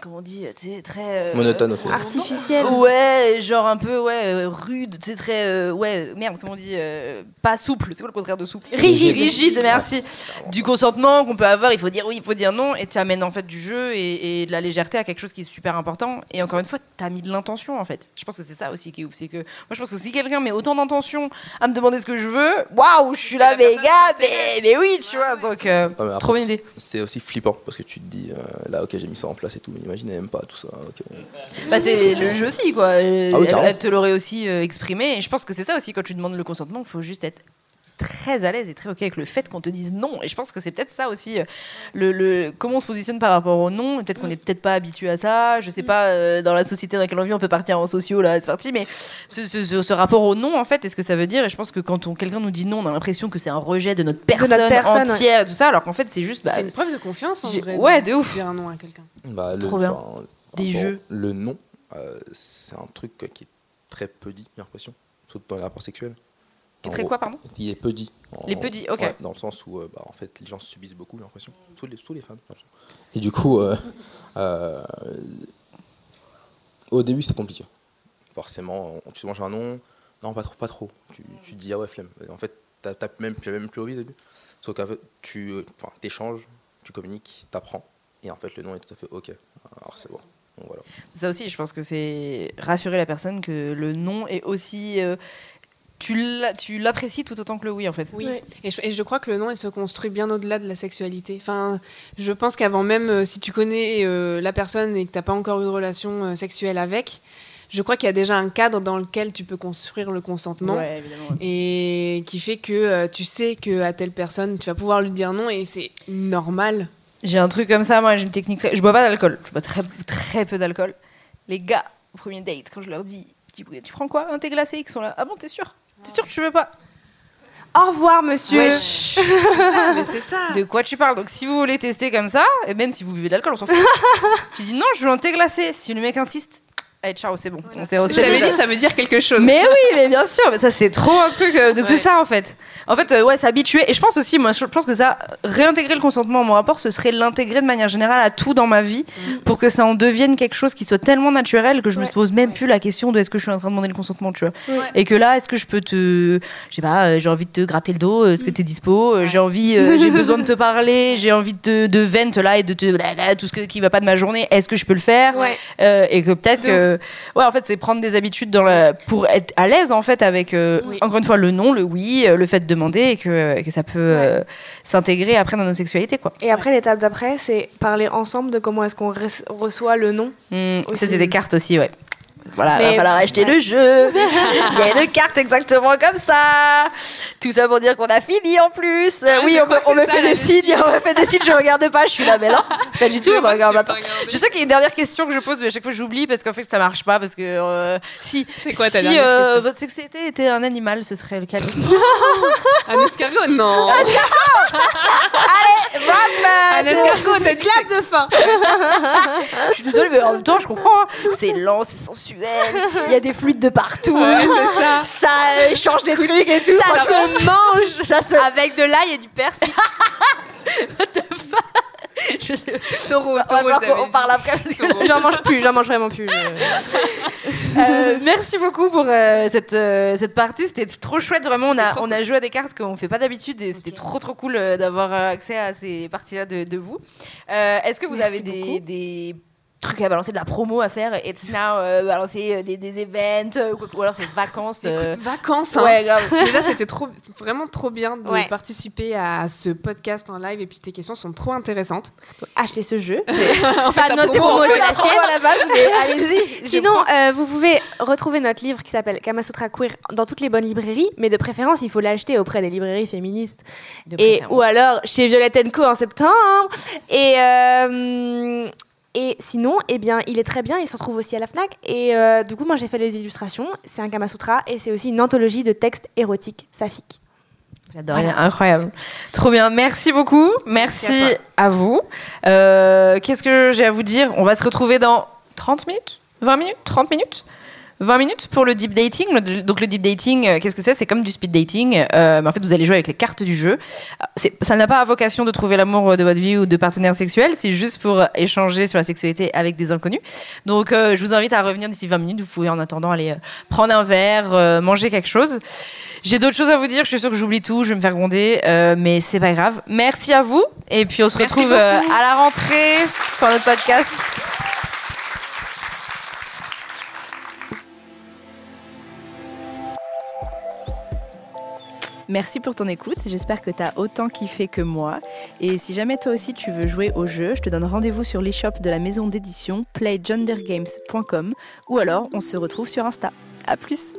Speaker 1: comment on dit, très... euh,
Speaker 11: Monotone, au final.
Speaker 3: Artificiel.
Speaker 1: Ouais, genre un peu, ouais, rude, tu sais, très, euh, ouais, merde, comment on dit, euh, pas souple, c'est quoi le contraire de souple?
Speaker 3: Rigide.
Speaker 1: Rigide, merci. Du consentement qu'on peut avoir, il faut dire oui, il faut dire non, et tu amènes en fait du jeu et, et de la légèreté à quelque chose qui est super important. Et encore une fois, tu as mis de l'intention en fait. Je pense que c'est ça aussi qui est ouf, c'est que moi je pense que si quelqu'un met autant d'intention à me demander ce que je veux, waouh, je suis là, mais gars, mais, mais oui, tu vois, donc euh,
Speaker 11: mais après,
Speaker 1: trop bonne
Speaker 11: c'est-
Speaker 1: idée.
Speaker 11: C'est aussi flippant parce que tu te dis, euh, là, ok, j'ai mis ça en place et tout, mais imaginez même pas tout ça. ok.
Speaker 1: Bah, c'est le jeu aussi, quoi. Euh,
Speaker 11: Ah oui,
Speaker 1: elle,
Speaker 11: carrément.
Speaker 1: elle te l'aurait aussi euh, exprimé. Et je pense que c'est ça aussi, quand tu demandes le consentement, il faut juste être très à l'aise et très ok avec le fait qu'on te dise non. Et je pense que c'est peut-être ça aussi, euh, le, le- comment on se positionne par rapport au non. Peut-être qu'on n'est peut-être pas habitué à ça. Je sais pas, euh, dans la société dans laquelle on vit, on peut partir en sociaux, là, c'est parti. Mais ce, ce- ce- ce rapport au non, en fait, est-ce que ça veut dire Et je pense que quand on- quelqu'un nous dit non, on a l'impression que c'est un rejet de notre personne,
Speaker 3: personne, ouais.
Speaker 1: entière, tout ça, alors qu'en fait, c'est juste. bah,
Speaker 2: c'est une preuve de confiance en vrai.
Speaker 1: ouais, de ouf.
Speaker 2: Dire un non à quelqu'un.
Speaker 11: Bah, le,
Speaker 1: Trop bien.
Speaker 11: enfin,
Speaker 1: Des jeux.
Speaker 11: Le non, euh, c'est un truc qui est très peu dit, j'ai l'impression, surtout dans les rapports sexuels.
Speaker 1: Qui est très
Speaker 11: gros,
Speaker 1: quoi, pardon
Speaker 11: Il est peu dit.
Speaker 1: Les peu dit, ok.
Speaker 11: ouais, dans le sens où, euh, bah, en fait, les gens subissent beaucoup, j'ai l'impression. Tous les, tous les femmes. Et du coup, euh, (laughs) euh, au début, c'est compliqué. Forcément, on- tu te manges un nom. Non, pas trop, pas trop. Tu, tu te dis, ah ouais, flemme. En fait, t'as, même, même plus envie au début. Sauf qu'en fait, tu euh, enfin, échanges, tu communiques, t'apprends. Et en fait, le nom est tout à fait OK. Alors, c'est bon. Donc, voilà.
Speaker 1: Ça aussi, je pense que c'est rassurer la personne que le non est aussi. euh, tu l'a- tu l'apprécies tout autant que le oui, en fait.
Speaker 2: Oui, et, je, et je crois que le nom, il se construit bien au-delà de la sexualité. Enfin, je pense qu'avant même, euh, si tu connais euh, la personne et que tu n'as pas encore eu de relation euh, sexuelle avec, je crois qu'il y a déjà un cadre dans lequel tu peux construire le consentement.
Speaker 1: Ouais, évidemment.
Speaker 2: Et qui fait que euh, tu sais que à telle personne, tu vas pouvoir lui dire non et c'est normal.
Speaker 1: J'ai un truc comme ça, moi j'ai une technique. très- Je bois pas d'alcool, je bois très, très peu d'alcool. Les gars, au premier date, quand je leur dis tu, tu prends quoi Un thé glacé Ils sont là. Ah bon, t'es sûr? T'es sûr que tu veux pas
Speaker 3: Au revoir, monsieur.
Speaker 1: Wesh. (laughs)
Speaker 2: mais c'est ça.
Speaker 1: De quoi tu parles? Donc si vous voulez tester comme ça, et même si vous buvez de l'alcool, on s'en fout. (laughs) tu dis non, je veux un thé glacé. Si le mec insiste, allez, ciao, c'est bon. On s'est- on s'est déjà-
Speaker 2: dit, ça veut dire quelque chose.
Speaker 1: Mais (laughs) oui, mais bien sûr, mais ça c'est trop un truc. euh, donc
Speaker 2: Ouais.
Speaker 1: c'est ça en fait. En fait, euh, ouais, s'habituer. Et je pense aussi, moi, je pense que ça, réintégrer le consentement à mon rapport, ce serait l'intégrer de manière générale à tout dans ma vie, pour que ça en devienne quelque chose qui soit tellement naturel que je me
Speaker 3: Ouais.
Speaker 1: pose même plus la question de est-ce que je suis en train de demander le consentement, tu vois.
Speaker 3: Ouais.
Speaker 1: Et que là, est-ce que je peux te, je sais pas, euh, j'ai envie de te gratter le dos, est-ce que t'es dispo, euh, j'ai envie, euh, j'ai (laughs) besoin de te parler, j'ai envie de de vent là et de te, blablabla, tout ce que- qui va pas de ma journée, est-ce que je peux le faire?
Speaker 3: Ouais.
Speaker 1: Euh, Et que peut-être
Speaker 3: De
Speaker 1: que, ouais, en fait, c'est prendre des habitudes dans la, pour être à l'aise en fait avec, euh,
Speaker 3: Oui.
Speaker 1: encore une fois, le non, le oui, euh, le fait de demander et que, ça peut euh, s'intégrer après dans notre sexualité, quoi.
Speaker 3: Et après, l'étape d'après, c'est parler ensemble de comment est-ce qu'on re- reçoit le.
Speaker 1: Hmm,
Speaker 3: Aussi.
Speaker 1: C'était des cartes aussi, ouais. Voilà, il
Speaker 3: Mais-
Speaker 1: va falloir acheter
Speaker 3: ouais.
Speaker 1: le jeu. Il y a une carte exactement comme ça. Tout ça pour dire qu'on a fini en plus. Euh, oui, on, on me fait des signes. On me fait des signes, je regarde pas. Je suis là, mais non, pas du (laughs) tout.
Speaker 2: Je
Speaker 1: regarde pas. Je sais qu'il y a une dernière question que je pose, mais à chaque fois j'oublie parce qu'en fait ça marche pas. Parce que euh, si,
Speaker 2: C'est quoi ta
Speaker 1: si
Speaker 2: dernière
Speaker 1: euh, votre sexualité était un animal, ce serait lequel? (laughs)
Speaker 2: Un escargot, non.
Speaker 1: Allez, rap
Speaker 2: Un escargot, t'as dit.
Speaker 3: de fin. (laughs)
Speaker 1: Je suis désolée, mais en même temps, je comprends. hein. C'est lent, c'est sensuel. Il y a des fluides de partout.
Speaker 2: Ouais, c'est ça.
Speaker 1: Ça euh, échange des trucs et tout.
Speaker 3: Ça se mange
Speaker 1: ça se.
Speaker 3: avec de l'ail et du persil. (laughs)
Speaker 1: Je-
Speaker 2: Taureau,
Speaker 1: On
Speaker 2: taureau, dit.
Speaker 1: parle après. parce que là,
Speaker 3: J'en mange plus, j'en mange vraiment plus. (laughs)
Speaker 1: Euh, merci beaucoup pour euh, cette, euh, cette partie. C'était trop chouette. Vraiment, on a, on a joué à des cartes qu'on fait pas d'habitude et c'était trop trop cool euh, d'avoir euh, accès à ces parties-là de, de vous. Euh, Est-ce que vous
Speaker 3: Merci
Speaker 1: avez des, des trucs à balancer, de la promo à faire It's now, euh, balancer euh, des, des events euh, ou, quoi- ou alors c'est vacances. euh,
Speaker 2: Écoute, vacances. hein.
Speaker 1: Ouais, grave. (laughs)
Speaker 2: Déjà, c'était trop, vraiment trop bien de
Speaker 3: Ouais.
Speaker 2: participer à ce podcast en live et puis tes questions sont trop intéressantes.
Speaker 3: Acheter ce jeu. (laughs)
Speaker 2: Enfin,
Speaker 3: notre promo, c'est la sienne.
Speaker 1: à la base, mais (laughs) allez-y.
Speaker 3: Sinon,
Speaker 1: prends.
Speaker 3: euh, vous pouvez retrouver notre livre qui s'appelle Kamasutra Queer dans toutes les bonnes librairies, mais de préférence, il faut l'acheter auprès des librairies féministes.
Speaker 1: De
Speaker 3: Et, ou alors chez Violette Co en septembre. Et, euh, et sinon, eh bien, il est très bien, il se retrouve aussi à la FNAC. Et euh, du coup, moi, j'ai fait des illustrations. C'est un Kamasutra et c'est aussi une anthologie de textes érotiques saphiques.
Speaker 1: J'adore, il est incroyable. Trop bien, merci beaucoup. Merci,
Speaker 2: Merci à
Speaker 1: à, vous. Euh, Qu'est-ce que j'ai à vous dire? On va se retrouver dans 30 minutes? 20 minutes? 30 minutes? 20 minutes pour le deep dating. Donc le deep dating, euh, qu'est-ce que c'est? C'est comme du speed dating, euh, mais en fait vous allez jouer avec les cartes du jeu. Euh, c'est- Ça n'a pas vocation de trouver l'amour de votre vie ou de partenaire sexuel, c'est juste pour échanger sur la sexualité avec des inconnus. Donc euh, je vous invite à revenir d'ici 20 minutes. Vous pouvez en attendant aller euh, prendre un verre, euh, manger quelque chose. J'ai d'autres choses à vous dire, je suis sûre que j'oublie tout, je vais me faire gronder, euh, mais c'est pas grave. Merci à vous, et puis on se
Speaker 2: Merci
Speaker 1: retrouve euh, à la rentrée pour notre podcast.
Speaker 12: Merci pour ton écoute, j'espère que tu as autant kiffé que moi. Et si jamais toi aussi tu veux jouer au jeu, je te donne rendez-vous sur l'e-shop de la maison d'édition playgendergames.com ou alors on se retrouve sur Insta. A plus